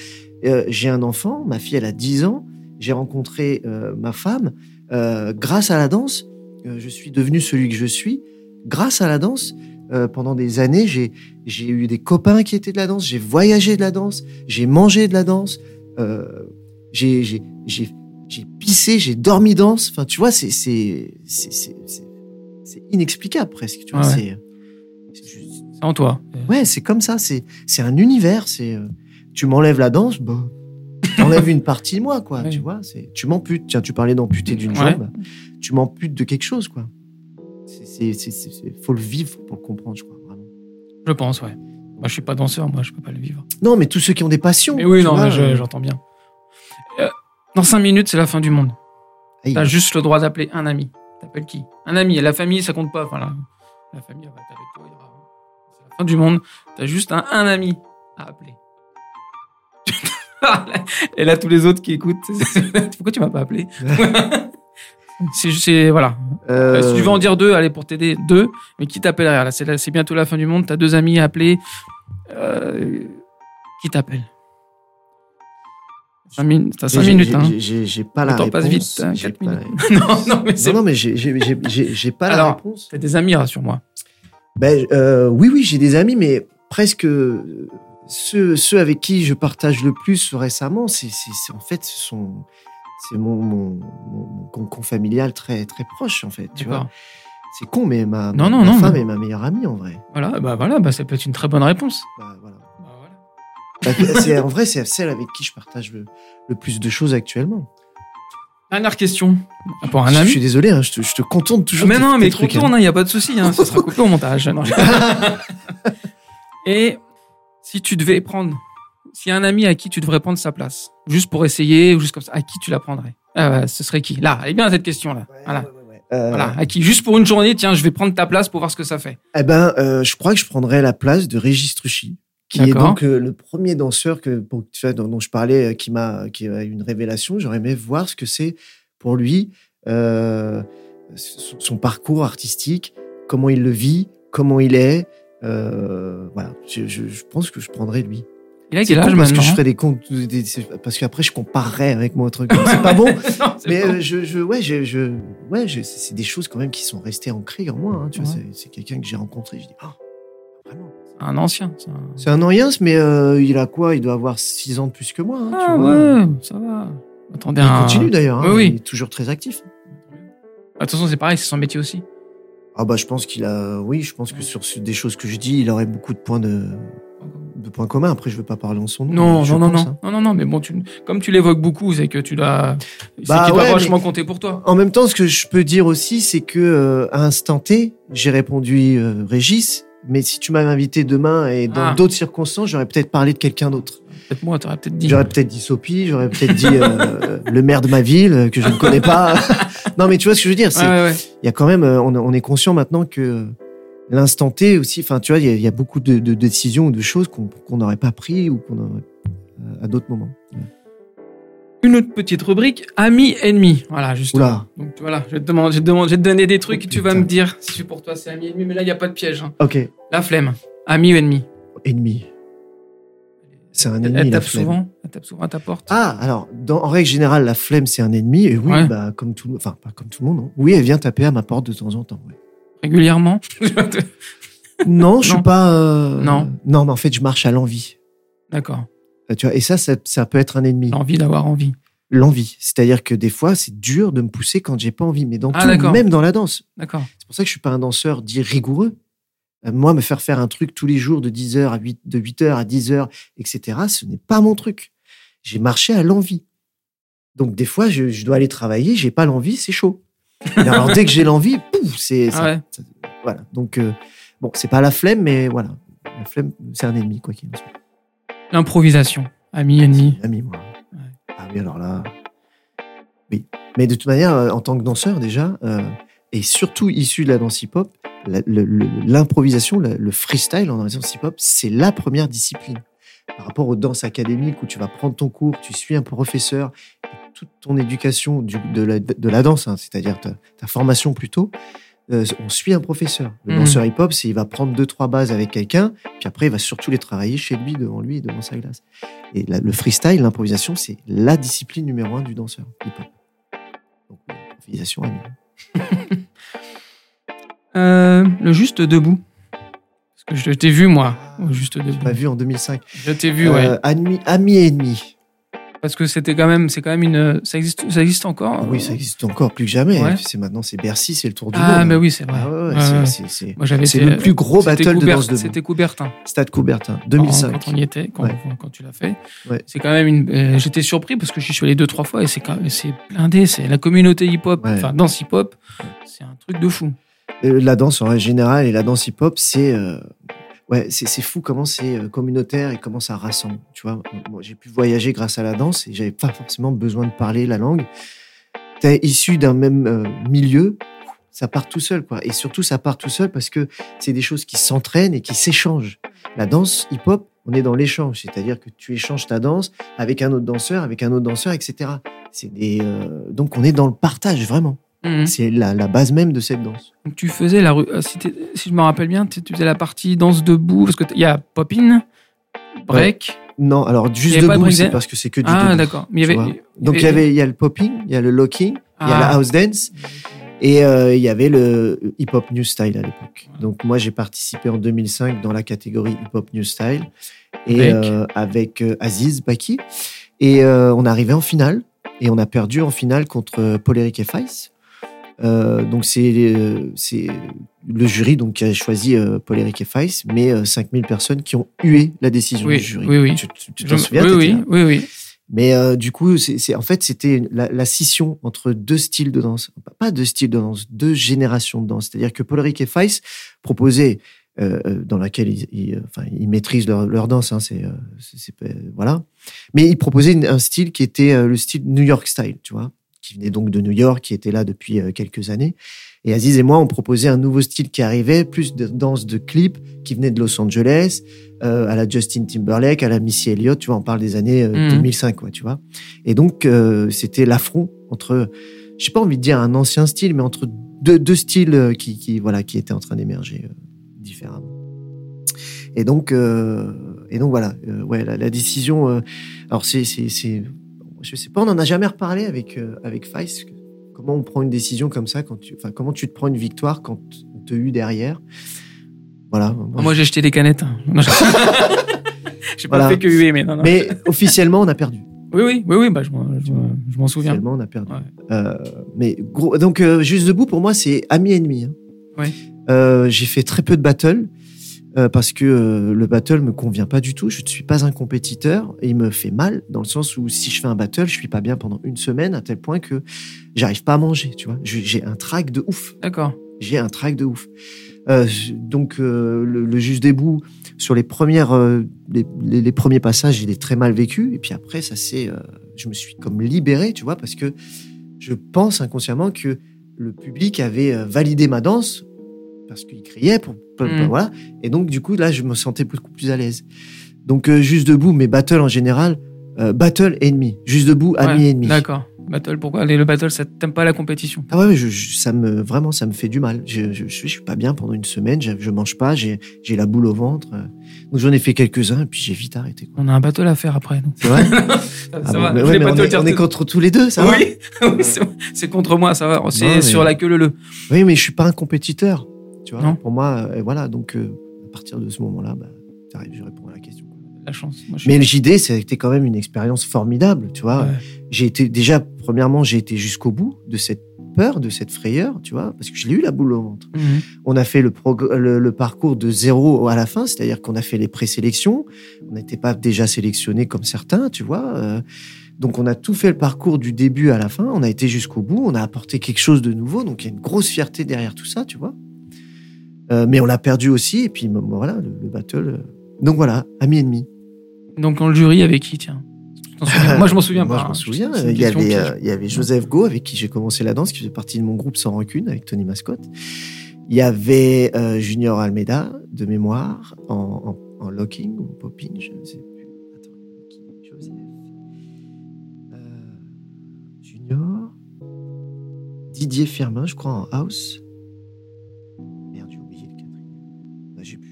Euh, j'ai un enfant, ma fille, elle a 10 ans. J'ai rencontré euh, ma femme euh, grâce à la danse. euh, je suis devenu celui que je suis grâce à la danse. Euh, pendant des années, j'ai j'ai eu des copains qui étaient de la danse. J'ai voyagé de la danse. J'ai mangé de la danse. Euh, j'ai j'ai j'ai j'ai pissé. J'ai dormi danse. Enfin, tu vois, c'est c'est c'est c'est c'est- c'est inexplicable presque. Tu vois, Ouais, c'est c'est juste- C'est en toi. Ouais, c'est comme ça. C'est c'est un univers. C'est tu m'enlèves la danse, bah, t'enlèves une partie de moi, quoi. Tu vois, c'est tu m'amputes. Tiens, tu parlais d'amputer d'une Ouais. jambe. Tu m'amputes de quelque chose, quoi. C'est faut le vivre pour le comprendre, je crois. Vraiment. Je pense, ouais. Moi, je suis pas danseur, moi, je peux pas le vivre. Non, mais tous ceux qui ont des passions. Mais oui, non, je- euh, j'entends bien. Euh, dans cinq minutes, c'est la fin du monde. T'as juste le droit d'appeler un ami. T'appelles qui? Un ami. Et la famille, ça compte pas. Enfin, la, la famille, elle va être avec toi. C'est la fin du monde. T'as juste un, un ami à appeler. Et là, tous les autres qui écoutent, pourquoi tu m'as pas appelé C'est voilà. Euh, Si tu veux en dire deux, allez pour t'aider deux. Mais qui t'appellerait Là, c'est bientôt la fin du monde. T'as deux amis à appeler. Euh, qui t'appelle? T'as cinq j'ai- minutes. j'ai- Hein. j'ai- pas la réponse. passe vite. hein, minutes. non, non, mais c'est Non, non, mais j'ai pas la réponse. T'as des amis, rassure-moi. Ben, euh, oui, oui, j'ai des amis, mais presque ceux, ceux avec qui je partage le plus récemment, c'est en fait, ce sont c'est mon, mon, mon, familial très très proche en fait. Tu vois, c'est con, mais ma, Non, non, ma non, femme mais- est ma meilleure amie en vrai. Voilà, bah voilà, bah ça peut être une très bonne réponse. Bah, voilà. Bah, voilà. Bah, en vrai, c'est celle avec qui je partage le, le plus de choses actuellement. Dernière question pour un je, ami. suis désolé, hein, je, te, je te contourne toujours. mais non, mais trucs, hein. contourne, il n'y a pas de souci, hein, ça sera coupé au montage. Et si tu devais prendre, s'il y a un ami à qui tu devrais prendre sa place, juste pour essayer, ou juste comme ça, à qui tu la prendrais? Ah, Ce serait qui? Là, elle est bien cette question-là. Ouais, Voilà. ouais, ouais, ouais. Euh, voilà, à qui? Juste pour une journée, tiens, je vais prendre ta place pour voir ce que ça fait. Eh ben, euh, je crois que je prendrais la place de Régis Truchy, qui est donc euh, le premier danseur que, pour, tu vois, dont, dont je parlais, euh, qui m'a, qui a eu une révélation. J'aurais aimé voir ce que c'est pour lui, euh, son, son parcours artistique, comment il le vit, comment il est. Euh, voilà, je, je- je pense que je prendrais lui. Il a quel âge parce que je ferais des comptes, des- des- parce qu'après je comparerais avec mon truc. C'est pas bon. Non, Mais euh, je, je, ouais, je, je, ouais, c'est des choses quand même qui sont restées ancrées en moi. hein, tu vois, Ouais. c'est- c'est quelqu'un que j'ai rencontré. Je dis, oh, vraiment. un ancien. c'est un- anciens, mais euh, il a quoi? Il doit avoir 6 ans de plus que moi. hein, Ah tu vois. ouais, ça va. Attendez Il un... continue d'ailleurs. hein, Oui, oui. Il est toujours très actif. Attention, c'est pareil, c'est son métier aussi. Ah bah je pense qu'il a, oui, je pense que sur ce- des choses que je dis, il aurait beaucoup de points de, de points communs. Après, je veux pas parler en son nom. Non, non, non, pense, non, hein. non, non, non, mais bon, tu, comme tu l'évoques beaucoup, c'est que tu c'est Bah qu'il ouais, vachement compter pour toi. En même temps, ce que je peux dire aussi, c'est que euh, à instant T, j'ai répondu euh, Régis, mais si tu m'avais invité demain et dans Ah. d'autres circonstances, j'aurais peut-être parlé de quelqu'un d'autre. Peut-être moi, t'aurais peut-être dit. J'aurais peut-être dit Sophie, j'aurais peut-être dit euh, le maire de ma ville que je ne connais pas. non, mais tu vois ce que je veux dire. Ouais, ouais. il y a quand même, euh, on, on est conscient maintenant que l'instant T aussi. Enfin, tu vois, il y a, il y a beaucoup de, de décisions ou de choses qu'on n'aurait pas pris ou qu'on aurait euh, à d'autres moments. Une autre petite rubrique, amis, ennemis. Voilà, justement. Oula. Donc voilà, je vais te demander, je te demander- je vais te donner des trucs, Oh, tu vas me dire si pour toi c'est ami, ennemi, mais là il n'y a pas de piège. hein. Ok. La flemme, ami ou ennemi. Ennemi. C'est un Elle, ennemi. elle tape souvent, elle tape souvent à ta porte. Ah, alors, dans, en règle générale, la flemme, c'est un ennemi. Et oui, Ouais. bah, comme tout, enfin, pas comme tout le monde. non. Oui, elle vient taper à ma porte de temps en temps. ouais. Régulièrement? Non, je Non. suis pas. euh, Non. Non, mais en fait, je marche à l'envie. D'accord. Euh, Tu vois, et ça, ça, ça peut être un ennemi. L'envie d'avoir envie. L'envie. C'est-à-dire que des fois, c'est dur de me pousser quand j'ai pas envie. Mais dans Ah, tout, même dans la danse. D'accord. C'est pour ça que je suis pas un danseur dit rigoureux. Euh, Moi, me faire faire un truc tous les jours de 10h à 8, de 8h à 10h, etc., ce n'est pas mon truc. J'ai marché à l'envie. Donc, des fois, je, je dois aller travailler, j'ai pas l'envie, c'est chaud. Et alors, dès que j'ai l'envie, pouf, c'est, Ah ouais. voilà. Donc, euh, bon, c'est pas la flemme, mais voilà. La flemme, c'est un ennemi, quoi qu'il en soit. L'improvisation. Ami, ennemi. Ami, moi. Ouais. Ah oui, alors là. Oui. Mais de toute manière, euh, en tant que danseur, déjà, euh, et surtout issu de la danse hip-hop, l'improvisation, le, le freestyle en danse hip-hop, c'est la première discipline. Par rapport aux danses académiques où tu vas prendre ton cours, tu suis un professeur, toute ton éducation du- de, la, de la danse, hein, c'est-à-dire ta, ta formation plutôt, euh, on suit un professeur. Le Mhm. danseur hip-hop, c'est il va prendre deux, trois bases avec quelqu'un, puis après, il va surtout les travailler chez lui, devant lui et devant sa glace. Et la- le freestyle, l'improvisation, c'est la discipline numéro un du danseur hip-hop. Donc, oui, improvisation, ami. Euh, le juste debout. Parce que je t'ai vu, moi, au juste debout. Pas vu en 2005. Je t'ai vu, ouais. Euh, ami, ami et ennemi. Parce que c'était quand même, c'est quand même une, ça existe, ça existe encore. Oui, ça existe encore plus que jamais. Ouais. C'est maintenant, c'est Bercy, c'est le tour du Ah, monde. mais oui, c'est vrai. Ah c'est- le plus gros battle de Coubert- danse debout. C'était Coubertin. Stade Coubertin, Quand, 2005. quand on y était, quand, Ouais. quand tu l'as fait. Ouais. C'est quand même une. euh, J'étais surpris parce que je suis allé deux trois fois et c'est c'est blindé. C'est la communauté hip-hop, enfin danse hip-hop. C'est un truc de fou. Euh, la danse en règle générale et la danse hip-hop, c'est euh, ouais, c'est fou comment c'est euh, communautaire et comment ça rassemble. Tu vois, moi j'ai pu voyager grâce à la danse et j'avais pas forcément besoin de parler la langue. T'es issu d'un même euh, milieu, ça part tout seul quoi. Et surtout ça part tout seul parce que c'est des choses qui s'entraînent et qui s'échangent. La danse hip-hop, on est dans l'échange, c'est-à-dire que tu échanges ta danse avec un autre danseur, avec un autre danseur, etc. C'est des euh, donc on est dans le partage vraiment. Mhm. C'est la, la base même de cette danse. Donc tu faisais la rue. euh, Si, si je me rappelle bien, tu faisais la partie danse debout parce que t- il y a pop-in, break. Non, alors juste debout, c'est parce que c'est que du Ah debout. d'accord. Donc il y avait, il y a le popping, il y a le locking, il y a la Ah. house dance et euh, il y avait le hip hop new style à l'époque. Ouais. Donc moi j'ai participé en 2005 dans la catégorie hip hop new style et Avec euh, avec euh, Aziz Baki et euh, on est arrivé en finale et on a perdu en finale contre Poléric et Faiz. Euh, donc c'est euh, c'est le jury donc qui a choisi euh, Poléric et Faiz, mais euh, 5000 personnes qui ont hué la décision Oui, du jury. oui, oui. Tu, tu- tu Je t'en me- souviens oui, oui, oui, oui. Mais euh, du coup, c'est c'est- en fait, c'était la, la scission entre deux styles de danse. Pas deux styles de danse, deux générations de danse. C'est-à-dire que Polaric et Feiss proposaient, euh, dans laquelle ils, ils, enfin, ils maîtrisent leur, leur danse, hein, c'est, euh, c'est- c'est voilà. Mais ils proposaient un style qui était le style New York style, tu vois, qui venait donc de New York, qui était là depuis euh, quelques années. Et Aziz et moi, on proposait un nouveau style qui arrivait, plus de danse de clip, qui venait de Los Angeles, euh, à la Justin Timberlake, à la Missy Elliott, tu vois, on parle des années euh, Mhm. 2005, quoi, tu vois. Et donc, euh, c'était l'affront entre, j'ai pas envie de dire un ancien style, mais entre deux, deux styles qui, qui, voilà, qui étaient en train d'émerger différemment. Et donc, et donc voilà, ouais, la, la décision. alors c'est, c'est, c'est, je sais pas, on en a jamais reparlé avec euh, avec. Comment on prend une décision comme ça quand tu, enfin, comment tu te prends une victoire quand on te eu derrière? Voilà. Ah, Moi, j'ai jeté les canettes. J'ai pas fait que huer, mais non, non. mais officiellement, on a perdu. Oui, oui, oui, oui, bah, je, m'en- je m'en- je m'en souviens. Tellement on a perdu. Ouais. Euh, mais gros, donc euh, juste debout pour moi c'est ami ennemi. Hein. Ouais. Euh, j'ai fait très peu de battle euh, parce que euh, le battle me convient pas du tout. Je ne suis pas un compétiteur et il me fait mal dans le sens où si je fais un battle, je suis pas bien pendant une semaine à tel point que j'arrive pas à manger. Tu vois, j'ai un trac de ouf. D'accord. J'ai un trac de ouf. Euh, donc le, le juste debout sur les premières les, les- les premiers passages, il est très mal vécu et puis après ça c'est je me suis comme libéré, tu vois, parce que je pense inconsciemment que le public avait validé ma danse parce qu'il criait pour, pour- Mhm. voilà et donc du coup là je me sentais beaucoup plus à l'aise. Donc euh, juste debout, mes battles en général, euh, battle ennemi, juste debout, ami Ouais, ennemi. D'accord. Battle, pourquoi Allez, Le battle, ça t'aime pas la compétition? Ah ouais, je, je- ça me vraiment ça me fait du mal. Je, je, je, suis- pas bien pendant une semaine. Je, je mange pas. J'ai la boule au ventre. euh. Donc j'en ai fait quelques uns et puis j'ai vite arrêté. quoi. On a un battle à faire après. C'est vrai? Ça, Ah ça bon, va. mais ouais, mais on, le est, on contre tous les deux, ça va? Oui, c'est contre moi, ça va. C'est mais- sur la queue leu Oui, mais je suis pas un compétiteur. Tu vois. Non. Pour moi, euh, voilà. Donc euh, à partir de ce moment-là, bah, t'arrives, je réponds à la question. La chance. Moi, je suis- Mais le JD, c'était quand même une expérience formidable. Tu vois. Ouais. J'ai été déjà premièrement, j'ai été jusqu'au bout de cette peur, de cette frayeur, tu vois, parce que je l'ai eu la boule au ventre. Mhm. On a fait le, progr- le, le parcours de zéro à la fin, c'est-à-dire qu'on a fait les présélections. On n'était pas déjà sélectionné comme certains, tu vois. euh, donc on a tout fait le parcours du début à la fin. On a été jusqu'au bout. On a apporté quelque chose de nouveau. Donc il y a une grosse fierté derrière tout ça, tu vois. Euh, mais on l'a perdu aussi. Et puis bon, voilà, le, le battle. euh, Donc voilà, ami ennemi. Donc, dans le jury, avec qui, tiens? Moi, je m'en souviens Moi, pas. je m'en hein. souviens. Il y, avait, euh, il y avait Joseph Go, avec qui j'ai commencé la danse, qui faisait partie de mon groupe Sans Rancune, avec Tony Mascotte. Il y avait euh, Junior Almeida, de mémoire, en, en, en locking ou en popping, je ne sais plus. Attends, qui Joseph? Euh, Junior. Didier Firmin, je crois, en house.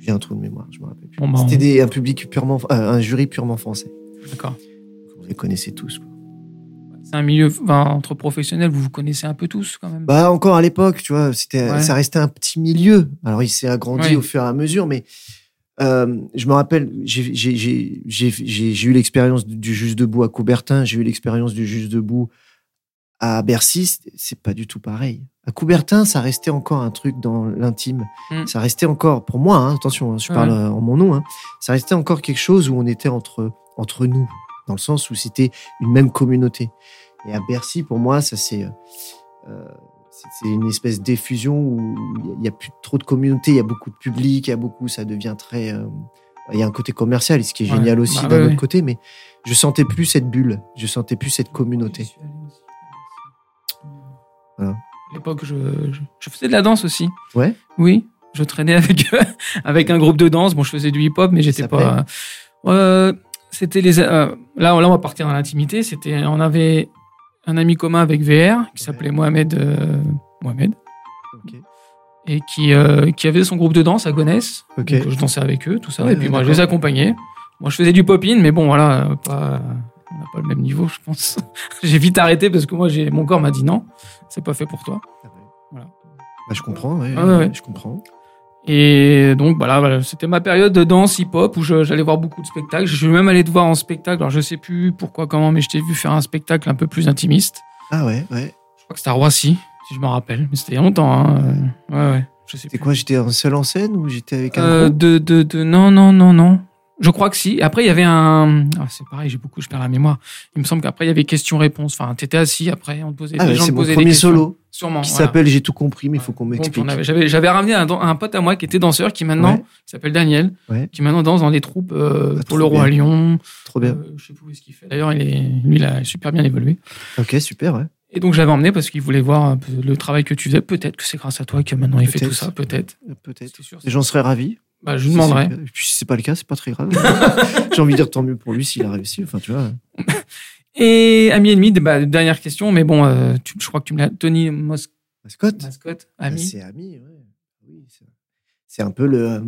J'ai un trou de mémoire, je me rappelle plus. Bon, bah, C'était on- un public purement, euh, un jury purement français. D'accord. Vous les connaissez tous. Quoi. C'est un milieu enfin, entre professionnels, vous vous connaissez un peu tous quand même. Bah encore à l'époque, tu vois, c'était, Ouais. ça restait un petit milieu. Alors il s'est agrandi Ouais. au fur et à mesure, mais euh, je me rappelle, j'ai, j'ai, j'ai, j'ai, j'ai- j'ai eu l'expérience du Juste debout à Coubertin, j'ai eu l'expérience du Juste debout à Bercy. c'est- pas du tout pareil. À Coubertin, ça restait encore un truc dans l'intime. Mm. Ça restait encore, pour moi, hein, attention, hein, je parle euh, en mon nom, hein, ça restait encore quelque chose où on était entre entre nous, dans le sens où c'était une même communauté. Et à Bercy, pour moi, ça c'est euh, euh, c'est- c'est une espèce d'effusion où il n'y a plus trop de communauté, il y a beaucoup de public, il y a beaucoup, ça devient très. euh, il y a un côté commercial, ce qui est Ouais. génial aussi Bah d'un ouais, autre côté, mais je sentais plus cette bulle, je sentais plus cette communauté. Voilà. À l'époque, je, je, je faisais de la danse aussi. Ouais. Oui, je traînais avec avec un groupe de danse. Bon, je faisais du hip-hop, mais j'étais pas. Euh, c'était les. euh, là, là, on va partir dans l'intimité. C'était, on avait un ami commun avec VR qui s'appelait Mohamed. euh, Mohamed Ok. et qui euh, qui avait son groupe de danse à Gonesse. Ok. Donc, je dansais avec eux, tout ça. Ouais, et puis moi, je les accompagnais. Moi, je faisais du pop-in, mais bon, voilà, euh, pas, n'a pas le même niveau, je pense. j'ai vite arrêté parce que moi, j'ai, mon corps m'a dit non, c'est pas fait pour toi. Voilà. Bah, je comprends, ouais, Ah ouais, je comprends. Et donc, voilà, voilà, c'était ma période de danse hip-hop où j'allais voir beaucoup de spectacles. Je suis même allé te voir en spectacle. Alors, je sais plus pourquoi, comment, mais je t'ai vu faire un spectacle un peu plus intimiste. Ah ouais, ouais. Je crois que c'était à Roissy, si je me rappelle. Mais c'était il y a longtemps, hein. Ouais, ouais. Je sais C'était quoi J'étais en seul en scène ou j'étais avec un Euh, groupe? de, de, de, non, non, non, non. Je crois que si. Après, il y avait un. Ah, c'est pareil, j'ai beaucoup, je perds la mémoire. Il me semble qu'après, il y avait questions-réponses. Enfin, t'étais assis, après, on te posait, Ah les gens te c'est mon posaient des premier questions. solo Sûrement. qui voilà. s'appelle J'ai tout compris, mais il faut qu'on m'explique. J'avais j'avais ramené un, un pote à moi qui était danseur, qui maintenant, Ouais. qui s'appelle Daniel, Ouais. qui maintenant danse dans les troupes euh, Ah, pour le Roi Lion. Trop bien. Euh, je sais plus où est-ce qu'il fait. D'ailleurs, il est, lui, il a super bien évolué. Ok, super, ouais. Et donc, j'avais emmené parce qu'il voulait voir le travail que tu faisais. Peut-être que c'est grâce à toi que maintenant il fait tout ça. Peut-être. Peut-être. C'est sûr. J'en serais ravi. Bah, je lui demanderai. Et puis si c'est pas le cas, c'est pas très grave. J'ai envie de dire tant mieux pour lui s'il a réussi. Enfin, tu vois. Et ami ennemi, bah, dernière question, mais bon, euh, tu- je crois que tu me l'as. Tony Mos Mascotte. Mascotte, Ah, ami. C'est ami, ouais. Oui, c'est- un peu le. euh,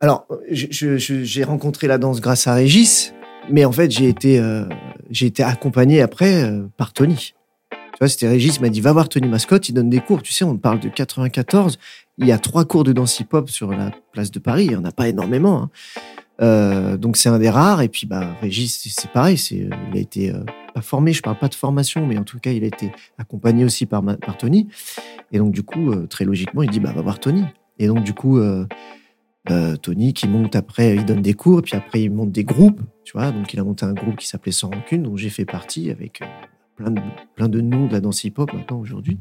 Alors, j'ai rencontré la danse grâce à Régis, mais en fait, j'ai été, euh, j'ai été accompagné après par Tony. Tu vois, c'était Régis qui m'a dit va voir Tony Mascotte, il donne des cours. Tu sais, on parle de 94. Il y a trois cours de danse hip-hop sur la place de Paris. Il n'y en a pas énormément. hein. Euh, donc c'est un des rares. Et puis bah Régis, c'est pareil. C'est il a été pas formé. Je parle pas de formation, mais en tout cas il a été accompagné aussi par, par Tony. Et donc du coup très logiquement il dit bah va voir Tony. Et donc du coup Tony qui monte après, il donne des cours, et puis après il monte des groupes, tu vois. Donc il a monté un groupe qui s'appelait Sans Rancune, dont j'ai fait partie avec plein de, plein de noms de la danse hip-hop maintenant aujourd'hui.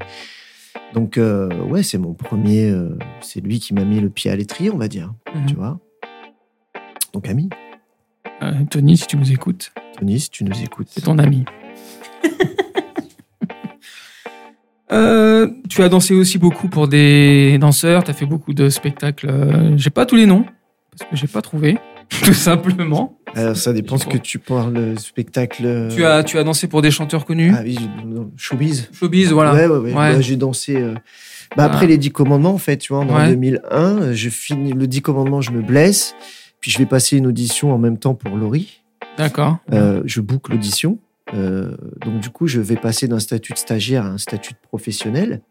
Donc, euh, ouais, c'est mon premier. Euh, c'est lui qui m'a mis le pied à l'étrier, on va dire. Mhm. Tu vois Donc, ami. Euh, Tony, si tu nous écoutes. Tony, si tu nous écoutes. C'est ton ami. tu as dansé aussi beaucoup pour des danseurs, tu as fait beaucoup de spectacles. J'ai pas tous les noms, parce que j'ai pas trouvé. tout simplement. Alors, ça dépend ce que tu parles, le spectacle. Tu as, tu as dansé pour des chanteurs connus Ah oui, showbiz. Showbiz, voilà. Ouais, ouais, ouais. Bah, j'ai dansé. Euh, bah, après les 10 commandements, en fait, tu vois, en 2001, je finis le 10 commandements, je me blesse. Puis je vais passer une audition en même temps pour Laurie. D'accord. Euh, je boucle l'audition. Euh, donc, du coup, je vais passer d'un statut de stagiaire à un statut de professionnel.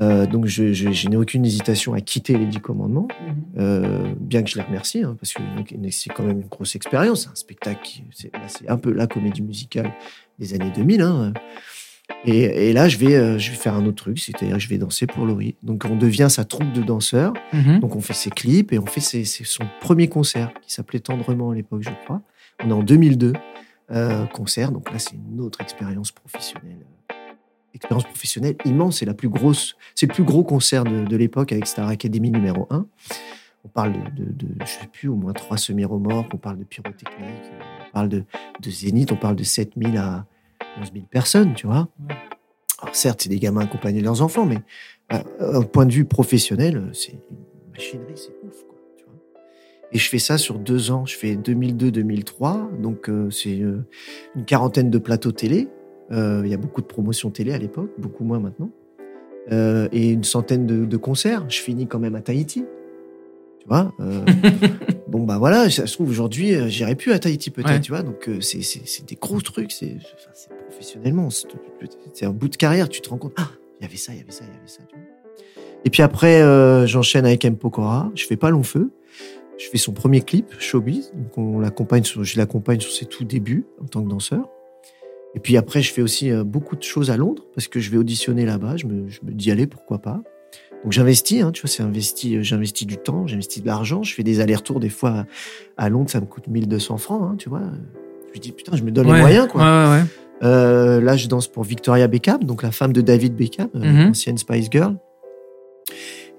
Euh, donc, je, n'ai aucune hésitation à quitter les Dix Commandements, mhm. euh, bien que je les remercie, hein, parce que c'est quand même une grosse expérience. Un spectacle, c'est un peu la comédie musicale des années 2000. Hein. Et, là, je vais, euh, je vais faire un autre truc, c'est-à-dire que je vais danser pour Laurie. Donc, on devient sa troupe de danseurs. Mhm. Donc, on fait ses clips et on fait son premier concert, qui s'appelait Tendrement à l'époque, je crois. On est en 2002, concert. Donc là, c'est une autre expérience professionnelle expérience professionnelle immense. C'est la plus grosse, c'est le plus gros concert de, l'époque avec Star Academy numéro 1. On parle de, de, je sais plus, au moins trois semi-remorques, on parle de pyrotechnique, on parle de, de zénith, on parle de 7000 à 11 000 personnes, tu vois. Alors certes, c'est des gamins accompagnés de leurs enfants, mais d'un euh, point de vue professionnel, c'est une machinerie, c'est ouf. Quoi, tu vois. Et je fais ça sur deux ans. Je fais 2002-2003, donc euh, c'est euh, une quarantaine de plateaux télé. Euh, il y a beaucoup de promotions télé à l'époque, beaucoup moins maintenant. Euh, et une centaine de, concerts. Je finis quand même à Tahiti. Tu vois euh, Bon, bah voilà, ça se trouve aujourd'hui, j'irai plus à Tahiti peut-être, tu vois. Donc, c'est des gros trucs. C'est professionnellement, c'est un bout de carrière. Tu te rends compte, ah, il y avait ça, il y avait ça, il y avait ça. Tu vois et puis après, j'enchaîne avec M. Pokora. Je fais pas long feu. Je fais son premier clip, Showbiz. Donc, on l'accompagne je l'accompagne sur ses tout débuts en tant que danseur. Et puis après, je fais aussi euh, beaucoup de choses à Londres parce que je vais auditionner là-bas. Je me, je me dis, allez, pourquoi pas. Donc j'investis, hein, tu vois, c'est investi, euh, j'investis du temps, j'investis de l'argent. Je fais des allers-retours des fois à Londres, ça me coûte 1200 francs, hein, tu vois. Je me dis, putain, je me donne les moyens, quoi. Ouais, ouais. Euh, là, je danse pour Victoria Beckham, donc la femme de David Beckham, mm-hmm. ancienne Spice Girl.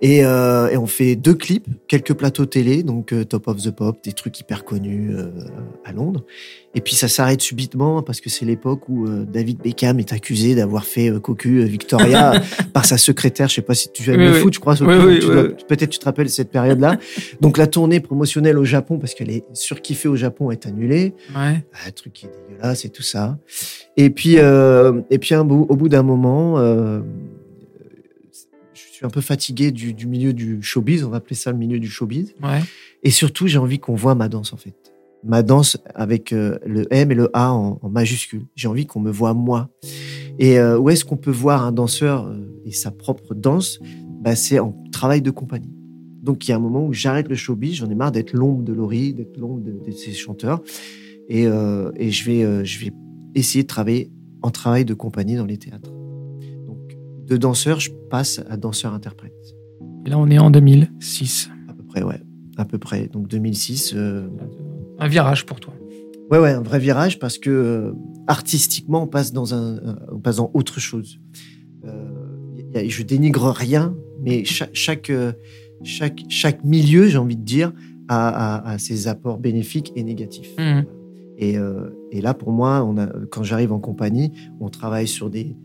Euh, et, on fait deux clips, quelques plateaux télé, donc euh, Top of the Pop, des trucs hyper connus euh, à Londres. Et puis ça s'arrête subitement parce que c'est l'époque où David Beckham est accusé d'avoir fait cocu Victoria par sa secrétaire. Je sais pas si tu aimes le foot, je crois. Peut-être tu te rappelles cette période-là. donc la tournée promotionnelle au Japon, parce qu'elle est surkiffée au Japon, est annulée. Ouais. Ah, un truc qui est dégueulasse et tout ça. Et puis, et puis au bout d'un moment suis un peu fatigué du, milieu du showbiz, on va appeler ça le milieu du showbiz. Et surtout, j'ai envie qu'on voit ma danse, en fait. Ma danse avec euh, le M et le A en, majuscule. J'ai envie qu'on me voit moi. Et euh, où est-ce qu'on peut voir un danseur euh, et sa propre danse? Bah, C'est en travail de compagnie. Donc, il y a un moment où j'arrête le showbiz, j'en ai marre d'être l'ombre de Laurie, d'être l'ombre de, ces chanteurs. Et, et je, vais, je vais essayer de travailler en travail de compagnie dans les théâtres de danseur, je passe à danseur-interprète. Et là, on est en 2006. À peu près, ouais. À peu près. Donc 2006. Euh, un virage pour toi. Ouais, ouais, un vrai virage parce que euh, artistiquement, on passe dans un, on passe dans autre chose. Euh, je dénigre rien, mais chaque, chaque, chaque, chaque milieu, j'ai envie de dire, a, ses apports bénéfiques et négatifs. Mmh. Et, et, là, pour moi, on a, quand j'arrive en compagnie, on travaille sur des,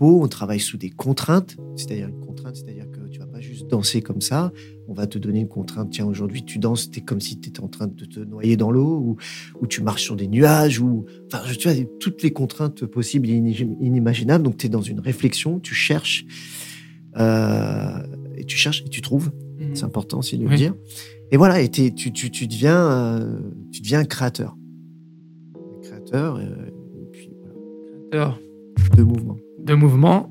on travaille sous des contraintes, c'est-à-dire une contrainte, c'est-à-dire que tu vas pas juste danser comme ça, on va te donner une contrainte, tiens, aujourd'hui tu danses, es comme si tu étais en train de te noyer dans l'eau, ou, tu marches sur des nuages, ou, enfin, tu as toutes les contraintes possibles et inimaginables, donc tu es dans une réflexion, tu cherches, euh, et tu cherches et tu trouves, mmh. c'est important aussi de le dire. Et voilà, et tu, tu, deviens, euh, tu deviens créateur. Créateur, euh, et, puis Créateur. De mouvement de mouvement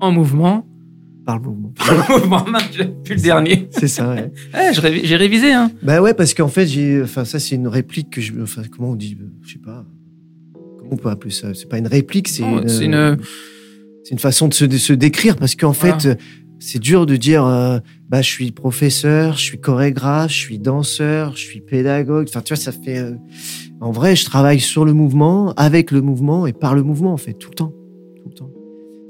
en mouvement Par le mouvement. Bon, mince, j'ai plus le dernier. C'est ça, ouais. Eh, révi- j'ai révisé, hein. Bah ouais, parce qu'en fait, j'ai, enfin, ça, c'est une réplique que je, enfin, comment on dit, euh, je sais pas, comment on peut appeler ça? C'est pas une réplique, c'est une, c'est une- c'est une façon de se, de se décrire, parce qu'en Voilà. fait, euh, c'est dur de dire, euh, bah, je suis professeur, je suis chorégraphe, je suis danseur, je suis pédagogue. Enfin, tu vois, ça fait, euh, en vrai, je travaille sur le mouvement, avec le mouvement et par le mouvement, en fait, le tout le temps.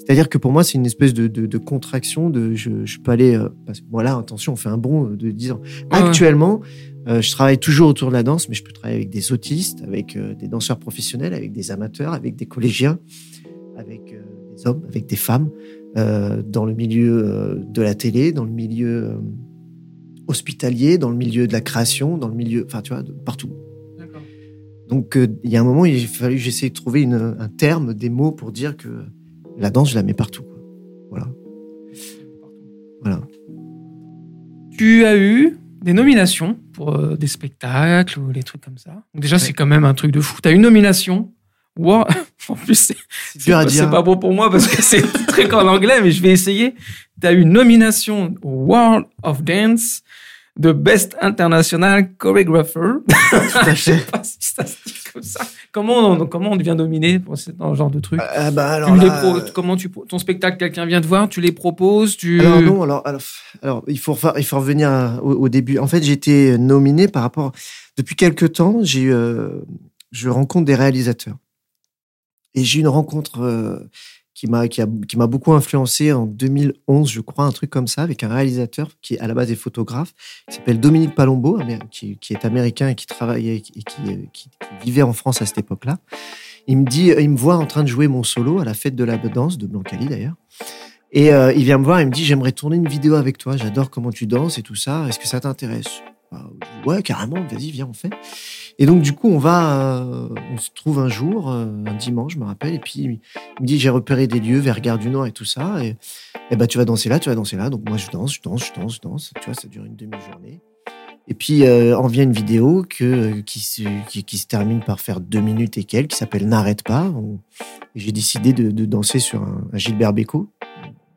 C'est-à-dire que pour moi, c'est une espèce de, de, de contraction de, je, je peux aller, euh, parce que voilà, attention, on fait un bond euh, de dire, Ouais, ouais. Actuellement, euh, je travaille toujours autour de la danse, mais je peux travailler avec des autistes, avec euh, des danseurs professionnels, avec des amateurs, avec des collégiens, avec des hommes, avec des femmes, dans le milieu de la télé, dans le milieu hospitalier, dans le milieu de la création, dans le milieu, enfin tu vois, de partout. Donc il y a un moment, il a fallu j'essaie de trouver une- un terme, des mots pour dire que la danse, je la mets partout. quoi. Voilà. Voilà. Tu as eu des nominations pour euh, des spectacles ou des trucs comme ça. Donc déjà, c'est quand même un truc de fou. Tu as une nomination. Wow. En plus, c'est à c'est pas bon pour moi parce que c'est truc en anglais, mais je vais essayer. Tu as eu une nomination au World of Dance de Best International Choreographer. Tout à je sais fait. pas si ça se dit comme ça. Comment on, comment on devient ce dans ce genre de truc bah, alors Tu les là, pro- euh, Comment tu ton spectacle, quelqu'un vient te voir, tu les proposes, tu. Alors non, alors, alors, alors il, faut refa- il faut revenir à- au, au début. En fait, j'ai été nominé par rapport... Depuis quelques temps, j'ai eu, euh, je rencontre des réalisateurs. Et j'ai eu une rencontre euh, qui m'a qui a- qui m'a beaucoup influencé en 2011, je crois, un truc comme ça, avec un réalisateur qui, à la base, est photographe, qui s'appelle Dominique Palombo, qui, qui est américain et qui travaillait et qui, qui- qui- vivait en France à cette époque-là. Il me dit, il me voit en train de jouer mon solo à la fête de la danse de Blancali d'ailleurs. Et euh, il vient me voir, il me dit J'aimerais tourner une vidéo avec toi, j'adore comment tu danses et tout ça, est-ce que ça t'intéresse? Dis, Ouais, carrément, vas-y, viens, on fait. Et donc, du coup, on va, euh, on se trouve un jour, euh, un dimanche, je me rappelle, et puis il me dit J'ai repéré des lieux vers Gare du Nord et tout ça, et, bah, tu vas danser là, tu vas danser là. Donc, moi, je danse, je danse, je danse, je danse, tu vois, ça dure une demi-journée. Et puis, euh, en vient une vidéo qui, se, termine par faire deux minutes et quelques, qui s'appelle N'arrête pas. On- J'ai décidé de, danser sur un, un Gilbert Bécaud,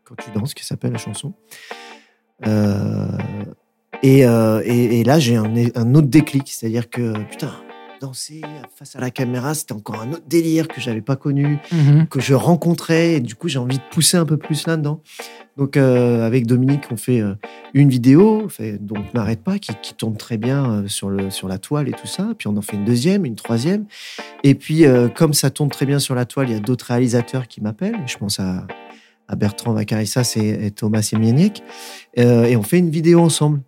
quand tu danses, qui s'appelle la chanson. Euh, et, euh, et, et là, j'ai un, un autre déclic, c'est-à-dire que, putain, danser face à la caméra, c'était encore un autre délire que j'avais pas connu Mhm. que je rencontrais. Et du coup, j'ai envie de pousser un peu plus là-dedans. Donc, euh, avec Dominique, on fait euh, une vidéo, fait, donc n'arrête pas, qui, qui tourne très bien euh, sur, le, sur la toile et tout ça. Puis on en fait une deuxième, une troisième. Et puis, comme ça tourne très bien sur la toile, il y a d'autres réalisateurs qui m'appellent. Je pense à, à Bertrand Vacarissas et, et Thomas Semieniec. Euh, et on fait une vidéo ensemble.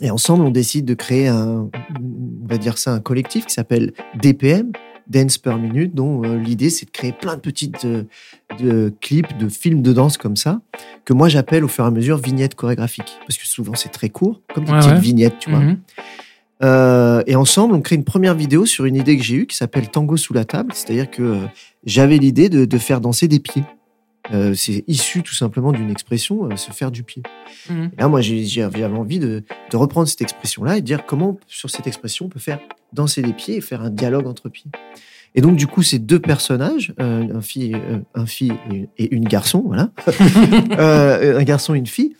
Et ensemble, on décide de créer un, on va dire ça, un collectif qui s'appelle DPM, Dance per Minute, dont euh, l'idée c'est de créer plein de petites euh, de clips, de films de danse comme ça, que moi j'appelle au fur et à mesure vignettes chorégraphiques, parce que souvent c'est très court, comme des Ouais, petites ouais. vignettes, tu vois. Mhm. Euh, et ensemble, on crée une première vidéo sur une idée que j'ai eue qui s'appelle Tango sous la table, c'est-à-dire que j'avais l'idée de, de faire danser des pieds. Euh, c'est issu tout simplement d'une expression, euh, se faire du pied. Mhm. Et là, moi, j'avais envie de, de reprendre cette expression-là et de dire comment, sur cette expression, on peut faire danser des pieds et faire un dialogue entre pieds. Et donc, du coup, ces deux personnages, euh, un, fille, un fille et- une garçon, voilà, un garçon et une fille,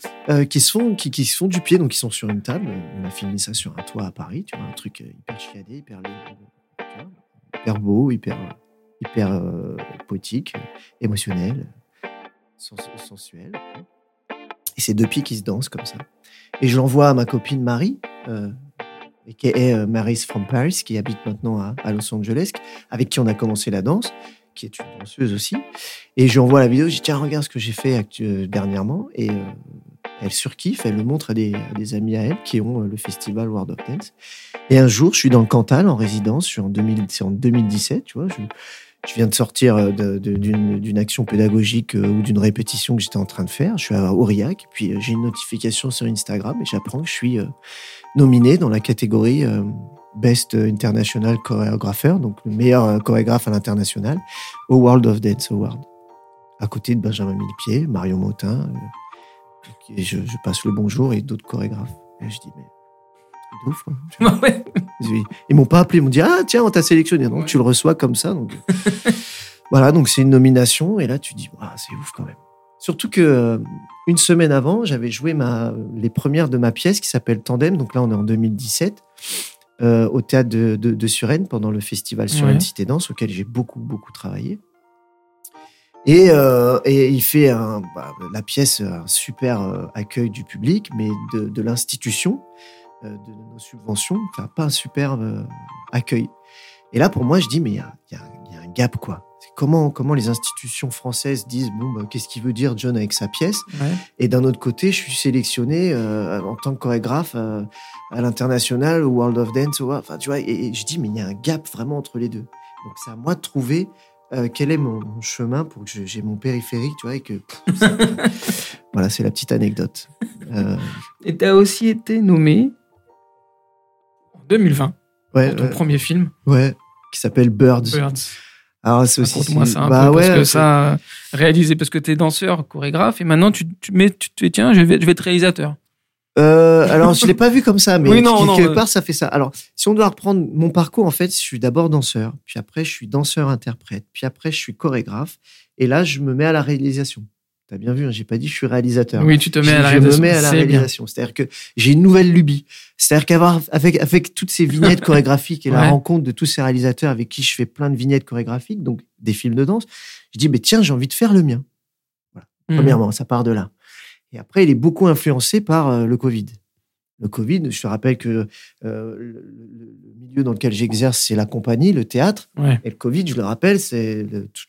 qui, se font, qui, qui se font du pied, donc ils sont sur une table. On a filmé ça sur un toit à Paris, tu vois, un truc hyper chiadé, hyper, hyper beau, hyper, hyper poétique, émotionnel, sens- sensuel. Et c'est deux pieds qui se dansent comme ça. Et je l'envoie à ma copine Marie, euh, qui est euh, Mary's from Paris, qui habite maintenant à, Los Angeles, avec qui on a commencé la danse, qui est une danseuse aussi. Et je lui envoie la vidéo, je dis tiens, regarde ce que j'ai fait euh, dernièrement. Et elle surkiffe, elle le montre à des, amis à elle qui ont le festival World of Dance. Et un jour, je suis dans le Cantal en résidence, je suis en, 2000 c'est en 2017, tu vois. Je, je viens de sortir euh, d'une action pédagogique euh, ou d'une répétition que j'étais en train de faire. Je suis à Aurillac, puis euh, j'ai une notification sur Instagram et j'apprends que je suis nominé dans la catégorie Best International Choreographer, donc le meilleur chorégraphe à l'international, au World of Dance Award. À côté de Benjamin Millepied, Marion Motin, et je, passe le bonjour et d'autres chorégraphes. Je dis, mais de ouf, quoi. Tu vois. Ouais. Ils ils m'ont pas appelé, ils m'ont dit ah tiens on t'a sélectionné donc Ouais. tu le reçois comme ça donc voilà donc c'est une nomination et là tu dis c'est ouf quand même Surtout que euh, une semaine avant, j'avais joué ma, les premières de ma pièce qui s'appelle Tandem. Donc là, on est en 2017 euh, au théâtre de, de, de Suresnes pendant le festival Suresnes. Cité Danse auquel j'ai beaucoup beaucoup travaillé. Et, euh, et il fait un, bah, la pièce un super euh, accueil du public, mais de, de l'institution, euh, de nos subventions, pas un super euh, accueil. Et là, pour moi, je dis, mais il y a, il y a- il y a un gap, quoi. Comment, comment les institutions françaises disent, bon, bah, qu'est-ce qu'il veut dire John avec sa pièce? Ouais. Et d'un autre côté, je suis sélectionné euh, en tant que chorégraphe euh, à l'international, au World of Dance, enfin, tu vois, et, et je dis, mais il y a un gap vraiment entre les deux. Donc, c'est à moi de trouver euh, quel est mon, mon chemin pour que j'ai mon périphérique, tu vois, et que. pff, voilà, c'est la petite anecdote. Euh, Et tu as aussi été nommé 2020 ouais, pour ton premier film, ouais, qui s'appelle Birds. Birds. Alors, c'est aussi. Raconte-moi ça un bah peu, ouais, parce que ça, réalisé, parce que tu es danseur, chorégraphe, et maintenant tu, tu, mets, tu te tiens, je vais, je vais être réalisateur. Euh, alors, je l'ai pas vu comme ça, mais Oui, non, quelque non, quelque euh. part, ça fait ça. Alors, si on doit reprendre mon parcours, en fait, je suis d'abord danseur, puis après, je suis danseur-interprète, puis après, je suis chorégraphe, et là, je me mets à la réalisation. T'as bien vu, hein, j'ai pas dit je suis réalisateur. Oui, tu te mets je, à la je me réalisation. mets à la réalisation. C'est-à-dire que j'ai une nouvelle lubie. C'est-à-dire qu'avoir avec avec toutes ces vignettes chorégraphiques et la rencontre de tous ces réalisateurs avec qui je fais plein de vignettes chorégraphiques, donc des films de danse, je dis mais tiens, j'ai envie de faire le mien. Mhm. Premièrement, ça part de là. Et après, il est beaucoup influencé par euh, le Covid. Le Covid, je te rappelle que euh, le, milieu dans lequel j'exerce, c'est la compagnie, le théâtre. Ouais. Et le Covid, je le rappelle, c'est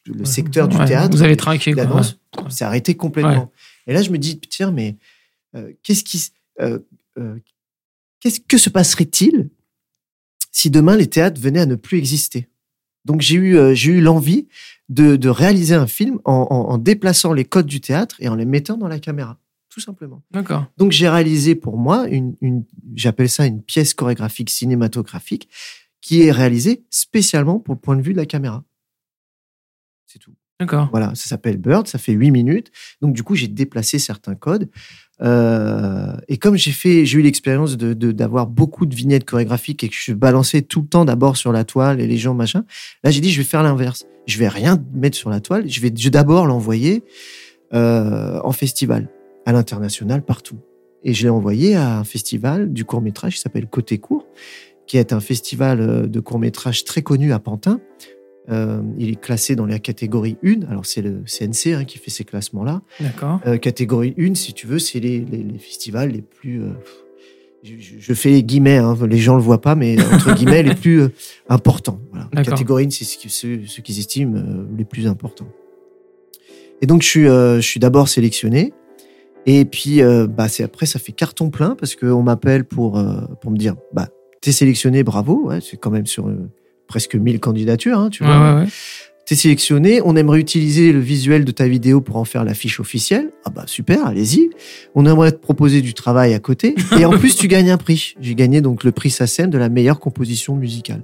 le, secteur du Ouais, théâtre. Vous avez trinqué, la danse, c'est arrêté complètement. Et là, je me dis, tiens, mais euh, qu'est-ce qui, euh, euh, qu'est-ce que se passerait-il si demain les théâtres venaient à ne plus exister? Donc j'ai eu, euh, j'ai eu l'envie de, de réaliser un film en, en- en déplaçant les codes du théâtre et en les mettant dans la caméra, tout simplement. D'accord. Donc j'ai réalisé pour moi une, une j'appelle ça une pièce chorégraphique cinématographique qui est réalisée spécialement pour le point de vue de la caméra. C'est tout. D'accord. Voilà, ça s'appelle Bird, ça fait 8 minutes. Donc du coup, j'ai déplacé certains codes. Euh, et comme j'ai fait, j'ai eu l'expérience de d'avoir beaucoup de vignettes chorégraphiques et que je balançais tout le temps d'abord sur la toile et les gens machin. Là, j'ai dit, je vais faire l'inverse. Je vais rien mettre sur la toile. Je vais je vais d'abord l'envoyer euh, en festival, à l'international, partout. Et je l'ai envoyé à un festival du court métrage qui s'appelle Côté Court, qui est un festival euh, de court métrage très connu à Pantin. Euh, il est classé dans la catégorie 1. Alors, c'est le CNC hein, qui fait ces classements-là. D'accord. Euh, catégorie 1, si tu veux, c'est les, les- les festivals les plus. euh, je, fais les guillemets, hein, les gens le voient pas, mais entre guillemets, les plus importants. Voilà. Catégorie 1, c'est ce qui- ceux, ceux qu'ils estiment les plus importants. Et donc, je suis, je suis d'abord sélectionné. Et puis, euh, bah, c'est après, ça fait carton plein parce qu'on m'appelle pour, euh, pour me dire bah, t'es sélectionné, bravo. Ouais, c'est quand même sur euh, presque 1000 candidatures, hein, tu vois. ouais, ouais. T'es sélectionné, on aimerait utiliser le visuel de ta vidéo pour en faire l'affiche officielle. Ah bah super, allez-y. On aimerait te proposer du travail à côté. Et en plus, tu gagnes un prix. J'ai gagné donc le prix SACEM de la meilleure composition musicale.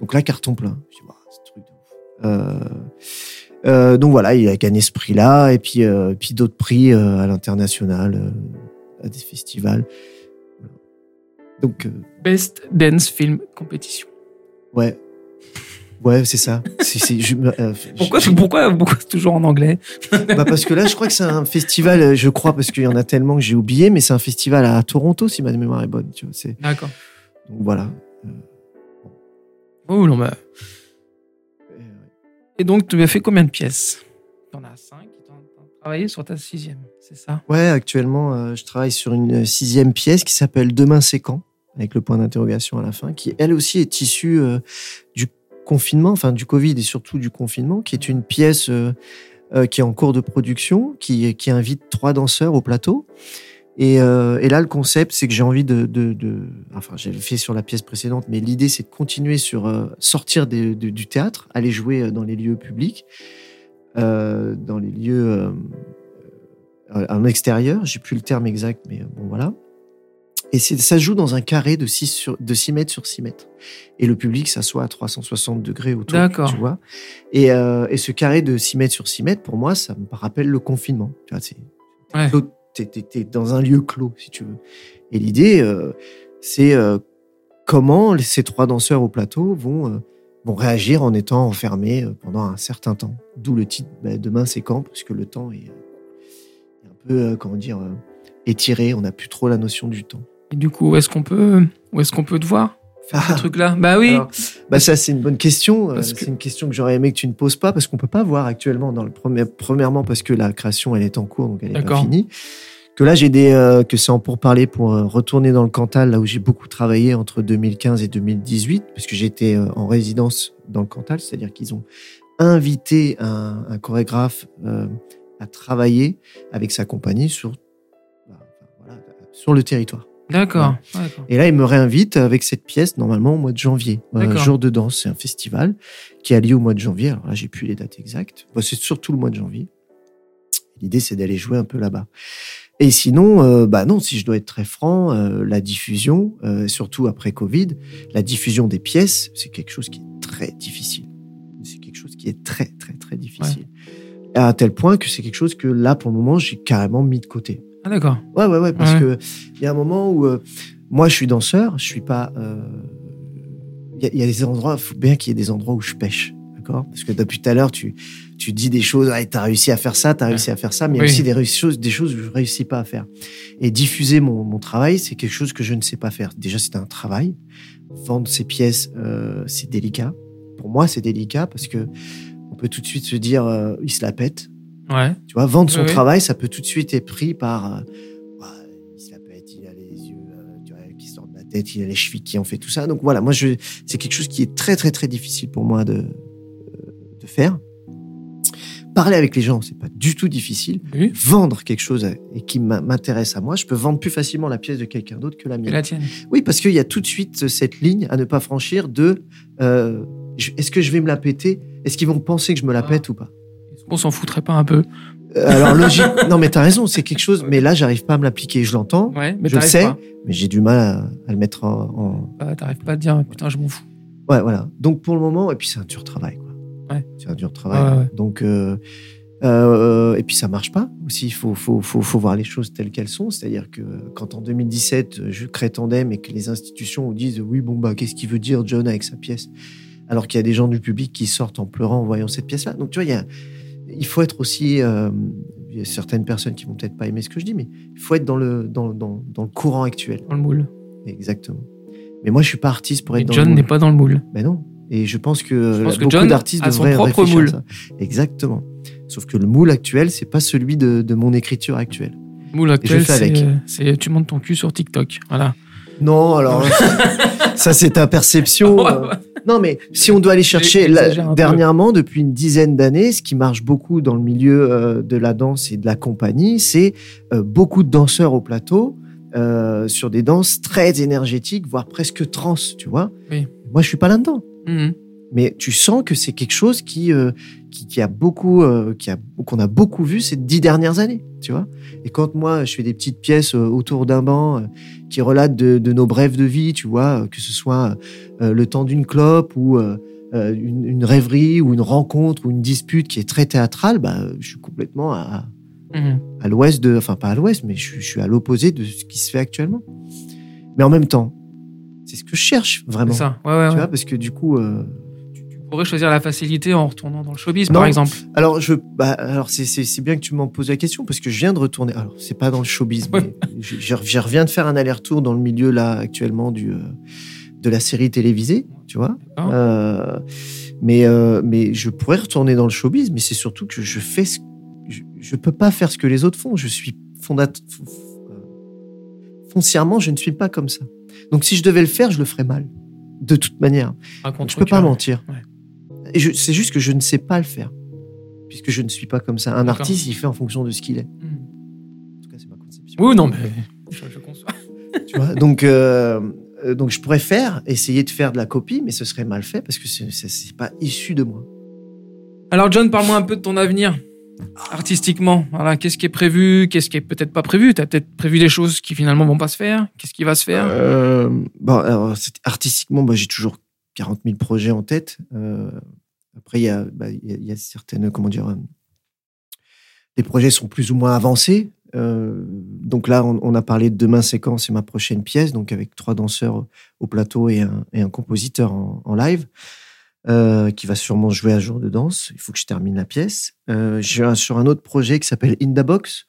Donc là, carton plein. Je dis, Bah, c'est un truc de ouf. Euh, donc voilà, il a gagné ce prix-là, et puis, euh, puis d'autres prix euh, à l'international, à des festivals. Donc, Best Dance Film Competition. ouais. Ouais, c'est ça. Pourquoi, pourquoi, toujours en anglais? Bah parce que là, je crois que c'est un festival, je crois, parce qu'il y en a tellement que j'ai oublié, mais c'est un festival à Toronto, si ma mémoire est bonne. D'accord. Donc voilà. Oh, non, bah. Et donc, tu as fait combien de pièces? Tu en as cinq travaillé sur ta sixième, c'est ça? Ouais, actuellement, euh, je travaille sur une sixième pièce qui s'appelle Demain c'est quand? Avec le point d'interrogation à la fin, qui elle aussi est issue euh, du confinement, enfin du Covid et surtout du confinement, qui est une pièce euh, euh, qui est en cours de production, qui invite trois danseurs au plateau. Et, euh, et là, le concept, c'est que j'ai envie de, de, de- enfin, j'avais fait sur la pièce précédente, mais l'idée, c'est de continuer sur euh, sortir des- de- du théâtre, aller jouer euh, dans les lieux publics, euh, dans les lieux en extérieur. J'ai plus le terme exact, mais bon voilà. Et ça joue dans un carré de 6, sur, de 6 mètres sur 6 mètres. Et le public s'assoit à 360 degrés autour, D'accord. tu vois. Et, et ce carré de 6 mètres sur 6 mètres, pour moi, ça me rappelle le confinement. Tu vois, c'est Ouais. T'es, dans un lieu clos, si tu veux. Et l'idée, euh, c'est euh, comment ces trois danseurs au plateau vont, euh, vont réagir en étant enfermés pendant un certain temps. D'où le titre bah, Demain c'est quand, parce que le temps est euh, peu, comment dire, étiré. On n'a plus trop la notion du temps. Et du coup, où est-ce qu'on peut, où est-ce qu'on peut te voir? Faire ce truc-là Bah oui. bah ça, c'est une bonne question. C'est une question que j'aurais aimé que tu ne poses pas parce qu'on peut pas voir actuellement dans le premier. Premièrement, parce que la création, elle est en cours, donc elle n'est pas finie. Que là, j'ai des euh, que c'est en pourparler pour euh, retourner dans le Cantal, là où j'ai beaucoup travaillé entre 2015 et 2018, parce que j'étais euh, en résidence dans le Cantal, c'est-à-dire qu'ils ont invité un, un chorégraphe à travailler avec sa compagnie sur bah, voilà, sur le territoire. D'accord. Et là, il me réinvite avec cette pièce, normalement au mois de janvier. Un jour de danse, c'est un festival qui a lieu au mois de janvier. Alors là, j'ai plus les dates exactes. c'est surtout le mois de janvier. L'idée, c'est d'aller jouer un peu là-bas. Et sinon, euh, bah non, si je dois être très franc, euh, la diffusion, euh, surtout après Covid, la diffusion des pièces, c'est quelque chose qui est très difficile. C'est quelque chose qui est très, très, très difficile. À tel point que c'est quelque chose que là, pour le moment, j'ai carrément mis de côté. Ah d'accord. Ouais, ouais, ouais, parce que il y a un moment où euh, moi je suis danseur, je suis pas. Euh, il y, a des endroits, il faut bien qu'il y ait des endroits où je pêche, d'accord? Parce que depuis tout à l'heure, tu tu dis des choses, ah, t'as réussi à faire ça, t'as as réussi à faire ça, mais il y a aussi des choses, des choses que je réussis pas à faire. Et diffuser mon, mon travail, c'est quelque chose que je ne sais pas faire. Déjà, c'est un travail. Vendre ces pièces, euh, c'est délicat. Pour moi, c'est délicat parce que on peut tout de suite se dire, il se la pète Ouais. Tu vois, vendre son travail, ça peut tout de suite être pris par. Euh, il se la pète, il a les yeux euh, tu vois, qui sortent de la tête, il a les chevilles qui en fait tout ça. Donc voilà, moi, je, c'est quelque chose qui est très, très, très difficile pour moi de, euh, de faire. Parler avec les gens, c'est pas du tout difficile. Vendre quelque chose et qui m'intéresse à moi, je peux vendre plus facilement la pièce de quelqu'un d'autre que la mienne. la tienne. Oui, parce qu'il y a tout de suite cette ligne à ne pas franchir de est-ce que je vais me la péter? Est-ce qu'ils vont penser que je me la ah. pète ou pas? On s'en foutrait pas un peu euh, alors logique, non mais t'as raison, c'est quelque chose. Mais là, j'arrive pas à me l'appliquer. Je l'entends, ouais, je le sais, mais j'ai du mal à, le mettre en. en... Bah, t'arrives pas à dire putain, je m'en fous. Ouais, voilà. Donc pour le moment, et puis c'est un dur travail, quoi. Ouais. C'est un dur travail. Donc euh, euh, et puis ça marche pas. Aussi, il faut, faut, faut, faut, voir les choses telles qu'elles sont. C'est-à-dire que quand en 2017, je crée Tandem et que les institutions disent oui, bon bah qu'est-ce qu'il veut dire John avec sa pièce, alors qu'il y a des gens du public qui sortent en pleurant en voyant cette pièce-là. Donc tu vois, il y a il faut être aussi. Euh, il y a certaines personnes qui vont peut-être pas aimer ce que je dis, mais il faut être dans le, dans, dans, dans le courant actuel. Dans le moule. Exactement. Mais moi, je suis pas artiste pour être dans John le moule. John n'est pas dans le moule. Ben non. Et je pense que, beaucoup d'artistes devraient son propre moule. ça. Exactement. Sauf que le moule actuel, c'est pas celui de, de, mon écriture actuelle. Moule actuel, c'est tu montes ton cul sur TikTok. Voilà. Non, alors ça c'est ta perception. Euh. Non, mais si on doit aller chercher dernièrement, depuis une dizaine d'années, ce qui marche beaucoup dans le milieu euh, de la danse et de la compagnie, c'est euh, beaucoup de danseurs au plateau sur des danses très énergétiques, voire presque trans, tu vois. Moi, je suis pas là-dedans. Mhm. Mais tu sens que c'est quelque chose qui, qui, a beaucoup, qui a qu'on a beaucoup vu ces dix dernières années, tu vois. Et quand moi, je fais des petites pièces autour d'un banc qui relate de, nos brèves de vie, tu vois, que ce soit euh, le temps d'une clope ou euh, euh, une, rêverie ou une rencontre ou une dispute qui est très théâtrale, bah, je suis complètement à, mhm. à l'ouest de, enfin pas à l'ouest, mais je, suis à l'opposé de ce qui se fait actuellement. Mais en même temps, c'est ce que je cherche vraiment. Ça. Ouais, ouais, tu vois, parce que du coup, pourrais choisir la facilité en retournant dans le showbiz, par exemple Alors, je, bah, alors c'est, bien que tu m'en poses la question parce que je viens de retourner. Alors, c'est pas dans le showbiz, mais je, reviens de faire un aller-retour dans le milieu là actuellement du euh, de la série télévisée, tu vois. Euh, mais euh, mais je pourrais retourner dans le showbiz, mais c'est surtout que je fais ce, je, je, peux pas faire ce que les autres font. Je suis fondateur foncièrement, je ne suis pas comme ça. Donc, si je devais le faire, je le ferais mal de toute manière. Je peux pas mentir. Et c'est juste que je ne sais pas le faire. Puisque je ne suis pas comme ça. Un artiste, il fait en fonction de ce qu'il est. Hmm. En tout cas, c'est ma conception. Oui, non, mais je, conçois. tu vois donc, euh, euh, donc, je pourrais faire, essayer de faire de la copie, mais ce serait mal fait parce que ce n'est pas issu de moi. Alors, John, parle-moi un peu de ton avenir artistiquement. Voilà, qu'est-ce qui est prévu, qu'est-ce qui est peut-être pas prévu? Tu as peut-être prévu des choses qui finalement vont pas se faire. Qu'est-ce qui va se faire? Euh, bon, alors, artistiquement, bah, j'ai toujours 40 000 projets en tête. Euh, après, bah, il y a, certaines, comment dire, les projets sont plus ou moins avancés. Euh, donc là, on, a parlé de Demain Séquence, c'est ma prochaine pièce, donc avec trois danseurs au plateau et un, et compositeur en, live, euh, qui va sûrement jouer à jour de danse. Il faut que je termine la pièce. Euh, je suis sur un autre projet qui s'appelle In the Box,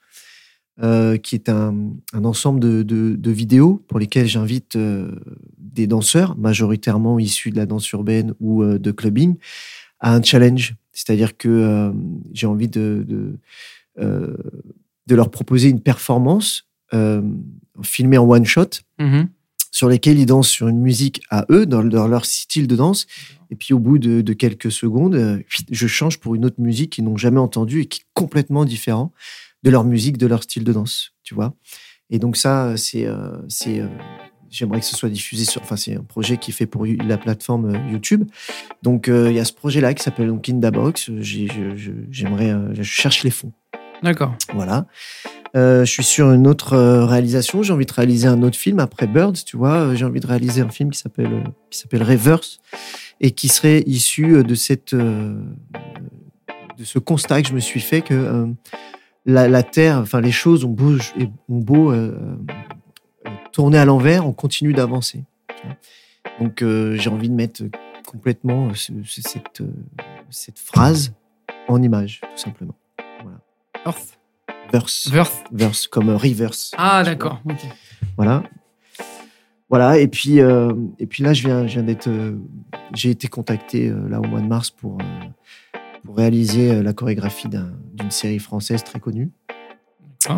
euh, qui est un, ensemble de, vidéos pour lesquelles j'invite euh, des danseurs, majoritairement issus de la danse urbaine ou euh, de clubbing, à un challenge. C'est-à-dire que j'ai envie de, de, de, leur proposer une performance filmée en one shot. Mm-hmm sur lesquels ils dansent sur une musique à eux, dans, leur style de danse. Et puis au bout de, quelques secondes, euh, je change pour une autre musique qu'ils n'ont jamais entendue et qui est complètement différent de leur musique, de leur style de danse, tu vois. Et donc ça, c'est, euh, c'est, euh, j'aimerais que ce soit diffusé sur, enfin c'est un projet qui est fait pour la plateforme YouTube. Donc il y a ce projet-là qui s'appelle Box. j'aimerais, je cherche les fonds. D'accord. Voilà. Euh, je suis sur une autre euh, réalisation. J'ai envie de réaliser un autre film après Birds, tu vois. Euh, j'ai envie de réaliser un film qui s'appelle qui s'appelle Reverse et qui serait issu de cette de ce constat que je me suis fait que la, terre, enfin les choses ont beau, ont beau tourner à l'envers, on continue d'avancer. Donc j'ai envie de mettre complètement cette cette phrase en image, tout simplement. Voilà. Verse. Verse. Verse, comme reverse. Ah, d'accord. Voilà. Voilà. Et puis, euh, et puis là, je viens, je viens d'être. Euh, j'ai été contacté euh, là au mois de mars pour, pour réaliser la chorégraphie d'une série française très connue.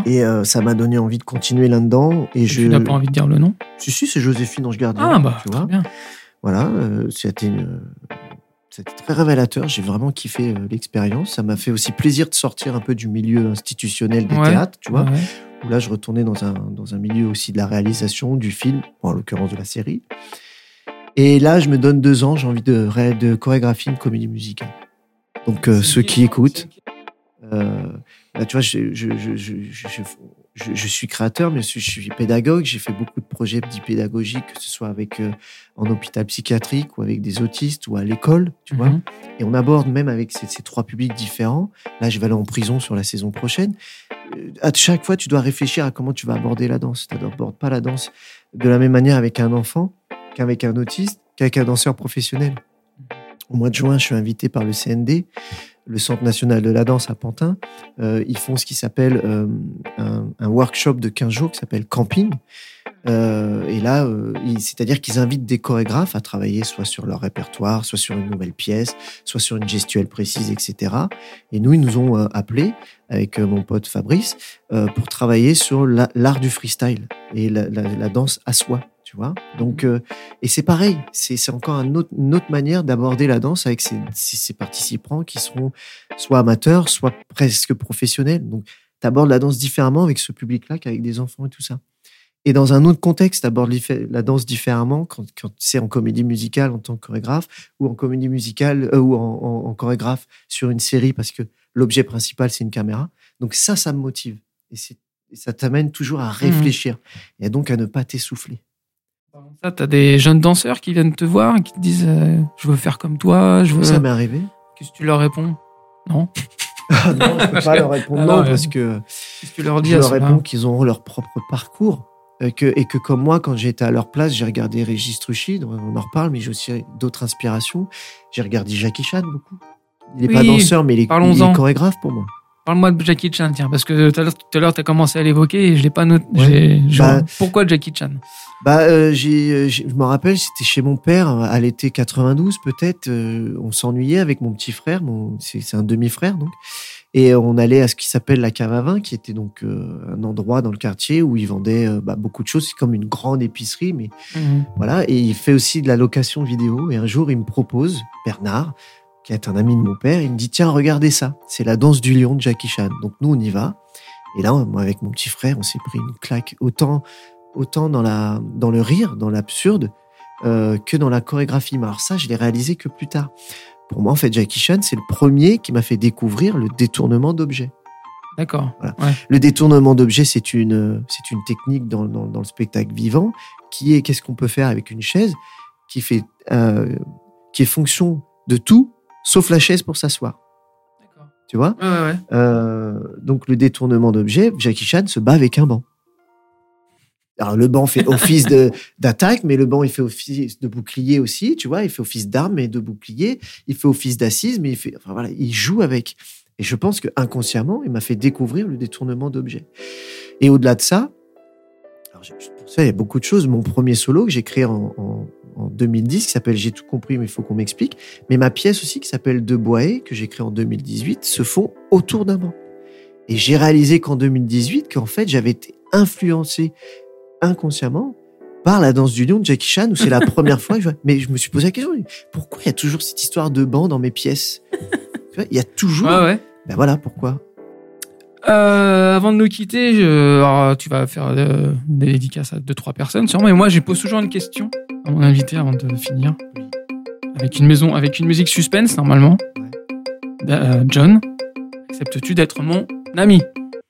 Et ça m'a donné envie de continuer là-dedans. Et, je. Tu n'as pas envie de dire le nom? Si, si, c'est Joséphine Ange Gardien. Ah, bah, tu vois. Bien. Voilà. C'était une c'était très révélateur. J'ai vraiment kiffé euh, l'expérience. Ça m'a fait aussi plaisir de sortir un peu du milieu institutionnel des théâtres, tu vois. Où là, je retournais dans un, dans un milieu aussi de la réalisation, du film, en l'occurrence de la série. Et là, je me donne deux ans, j'ai envie de, de chorégraphier une comédie musicale. Donc, euh, ceux qui écoutent, euh, tu vois, je, je, je, je, suis créateur, mais je suis pédagogue. J'ai fait beaucoup de projets dits pédagogiques, que ce soit avec euh, en hôpital psychiatrique ou avec des autistes ou à l'école, tu vois. Mhm. Et on aborde même avec ces, trois publics différents. Là, je vais aller en prison sur la saison prochaine. Euh, à chaque fois, tu dois réfléchir à comment tu vas aborder la danse. Tu n'abordes pas la danse de la même manière avec un enfant qu'avec un autiste, qu'avec un danseur professionnel. Au mois de juin, je suis invité par le CND le Centre national de la danse à Pantin, euh, ils font ce qui s'appelle euh, un, workshop de 15 jours qui s'appelle Camping. Euh, et là, c'est-à-dire qu'ils invitent des chorégraphes à travailler soit sur leur répertoire, soit sur une nouvelle pièce, soit sur une gestuelle précise, etc. Et nous, ils nous ont appelés avec mon pote Fabrice pour travailler sur l'art du freestyle et la, la danse à soi tu vois. Donc, euh, et c'est pareil, c'est encore une autre manière d'aborder la danse avec ces, participants qui seront soit amateurs, soit presque professionnels. Donc, tu abordes la danse différemment avec ce public-là qu'avec des enfants et tout ça. Et dans un autre contexte, tu abordes la danse différemment quand, c'est en comédie musicale en tant que chorégraphe ou en comédie musicale euh, ou en, chorégraphe sur une série parce que l'objet principal, c'est une caméra. Donc ça, ça me motive. Et, ça t'amène toujours à mmh réfléchir et donc à ne pas t'essouffler. Ça, t'as des jeunes danseurs qui viennent te voir et qui te disent euh, Je veux faire comme toi. Je veux... Ça m'est arrivé. Qu'est-ce que tu leur réponds? Non ah Non, je peux pas leur répondre ah non, parce que Qu'est-ce que tu leur dis je leur réponds qu'ils auront leur propre parcours. Et que, et que comme moi, quand j'étais à leur place, j'ai regardé Régis Truchy, on en reparle, mais j'ai aussi d'autres inspirations. J'ai regardé Jackie Chan beaucoup. Il n'est pas danseur, mais il est, il est chorégraphe pour moi. Parle-moi de Jackie Chan, tiens, parce que tout à l'heure, tu as commencé à l'évoquer et je l'ai pas noté. Bah, pourquoi Jackie Chan? Bah, euh, j'ai, je me rappelle, c'était chez mon père à l'été 92, peut-être. Euh, on s'ennuyait avec mon petit frère, mon, c'est, un demi-frère donc, et on allait à ce qui s'appelle la cave à vin, qui était donc euh, un endroit dans le quartier où il vendait bah, beaucoup de choses. C'est comme une grande épicerie, mais mhm. voilà. Et il fait aussi de la location vidéo. Et un jour, il me propose, Bernard, qui est un ami de mon père, il me dit tiens regardez ça, c'est la danse du lion de Jackie Chan. Donc nous on y va. Et là moi avec mon petit frère on s'est pris une claque autant autant dans la dans le rire, dans l'absurde euh, que dans la chorégraphie. Mais alors ça je l'ai réalisé que plus tard. Pour moi en fait Jackie Chan c'est le premier qui m'a fait découvrir le détournement d'objets. D'accord. Le détournement d'objets, c'est une, c'est une technique dans, dans, dans, le spectacle vivant qui est qu'est-ce qu'on peut faire avec une chaise qui fait, euh, qui est fonction de tout sauf la chaise pour s'asseoir. Tu vois? Euh, Donc le détournement d'objet, Jackie Chan se bat avec un banc. Alors le banc fait office d'attaque, mais le banc il fait office de bouclier aussi, tu vois, il fait office d'arme et de bouclier, il fait office d'assise, mais il fait, voilà, il joue avec. Et je pense que inconsciemment, il m'a fait découvrir le détournement d'objet. Et au-delà de ça, alors pour ça, il y a beaucoup de choses. Mon premier solo que j'ai créé en, en- en 2010, qui s'appelle J'ai tout compris, mais il faut qu'on m'explique. Mais ma pièce aussi, qui s'appelle De Bois que j'ai créée en 2018, se font autour d'un banc. Et j'ai réalisé qu'en 2018, qu'en fait, j'avais été influencé inconsciemment par la danse du lion de Jackie Chan, où c'est la première fois que je. Mais je me suis posé la question, pourquoi il y a toujours cette histoire de banc dans mes pièces? Il y a toujours. Ouais, ouais. Ben voilà pourquoi? Euh, avant de nous quitter, je- alors, tu vas faire euh, des dédicaces à deux trois personnes sûrement. Et moi, je pose toujours une question à mon invité avant de finir. Avec une maison, avec une musique suspense normalement. Euh, John, acceptes-tu d'être mon ami?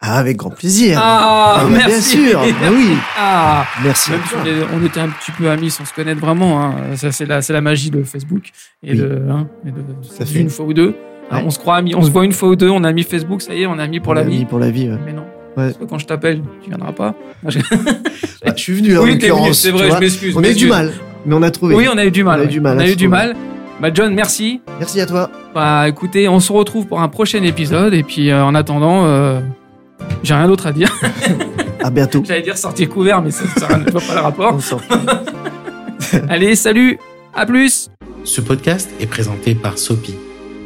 Ah, avec grand plaisir. Ah, Ah, bah, merci. Bien sûr. Oui. Ah, Merci. même si on, est- on était un petit peu amis sans se connaître vraiment. Hein. Ça, c'est la, c'est la magie de Facebook et Oui. de, hein, et de, Ça fait. une fois ou deux. Ouais. on se croit amis, on se voit une fois ou deux, on a mis Facebook, ça y est, on a mis pour la Ami vie. Pour la vie. ouais. Mais non. Ouais. Parce que quand je t'appelle, tu viendras pas. Ah, je suis venu en oui, t'es venu, c'est vrai, je m'excuse. On a eu du mal, mais on a trouvé. Oui, on a eu du mal. On a eu du mal On a eu du mal. Bah, John, merci. Merci à toi. Bah, écoutez, on se retrouve pour un prochain épisode. Et puis, euh, en attendant, euh, j'ai rien d'autre à dire. À bientôt. J'allais dire sortir couvert, mais ça, ne voit pas le rapport. On s'en Allez, salut. À plus. Ce podcast est présenté par Sopi,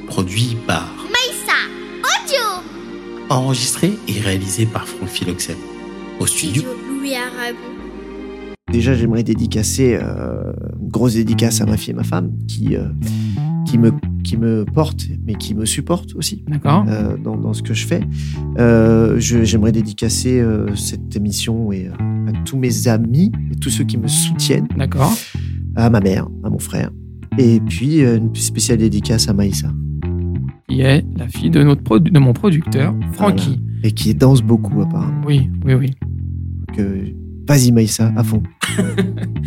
produit par, Maïssa Audio enregistré et réalisé par Franck Philoxène. Au studio, Studio Louis Aragon. Déjà, j'aimerais dédicacer euh, une grosse dédicace à ma fille et ma femme qui, euh, qui, me, qui me portent, mais qui me supportent aussi euh, dans, dans ce que je fais. Euh, j'aimerais dédicacer euh, cette émission et, euh, à tous mes amis et tous ceux qui me soutiennent, D'accord. à ma mère, à mon frère. Et puis, une spéciale dédicace à Maïssa, Qui est la fille de, notre de mon producteur, Francky. et qui danse beaucoup apparemment. Oui, oui, oui. Donc, Vas-y Maïssa, à fond.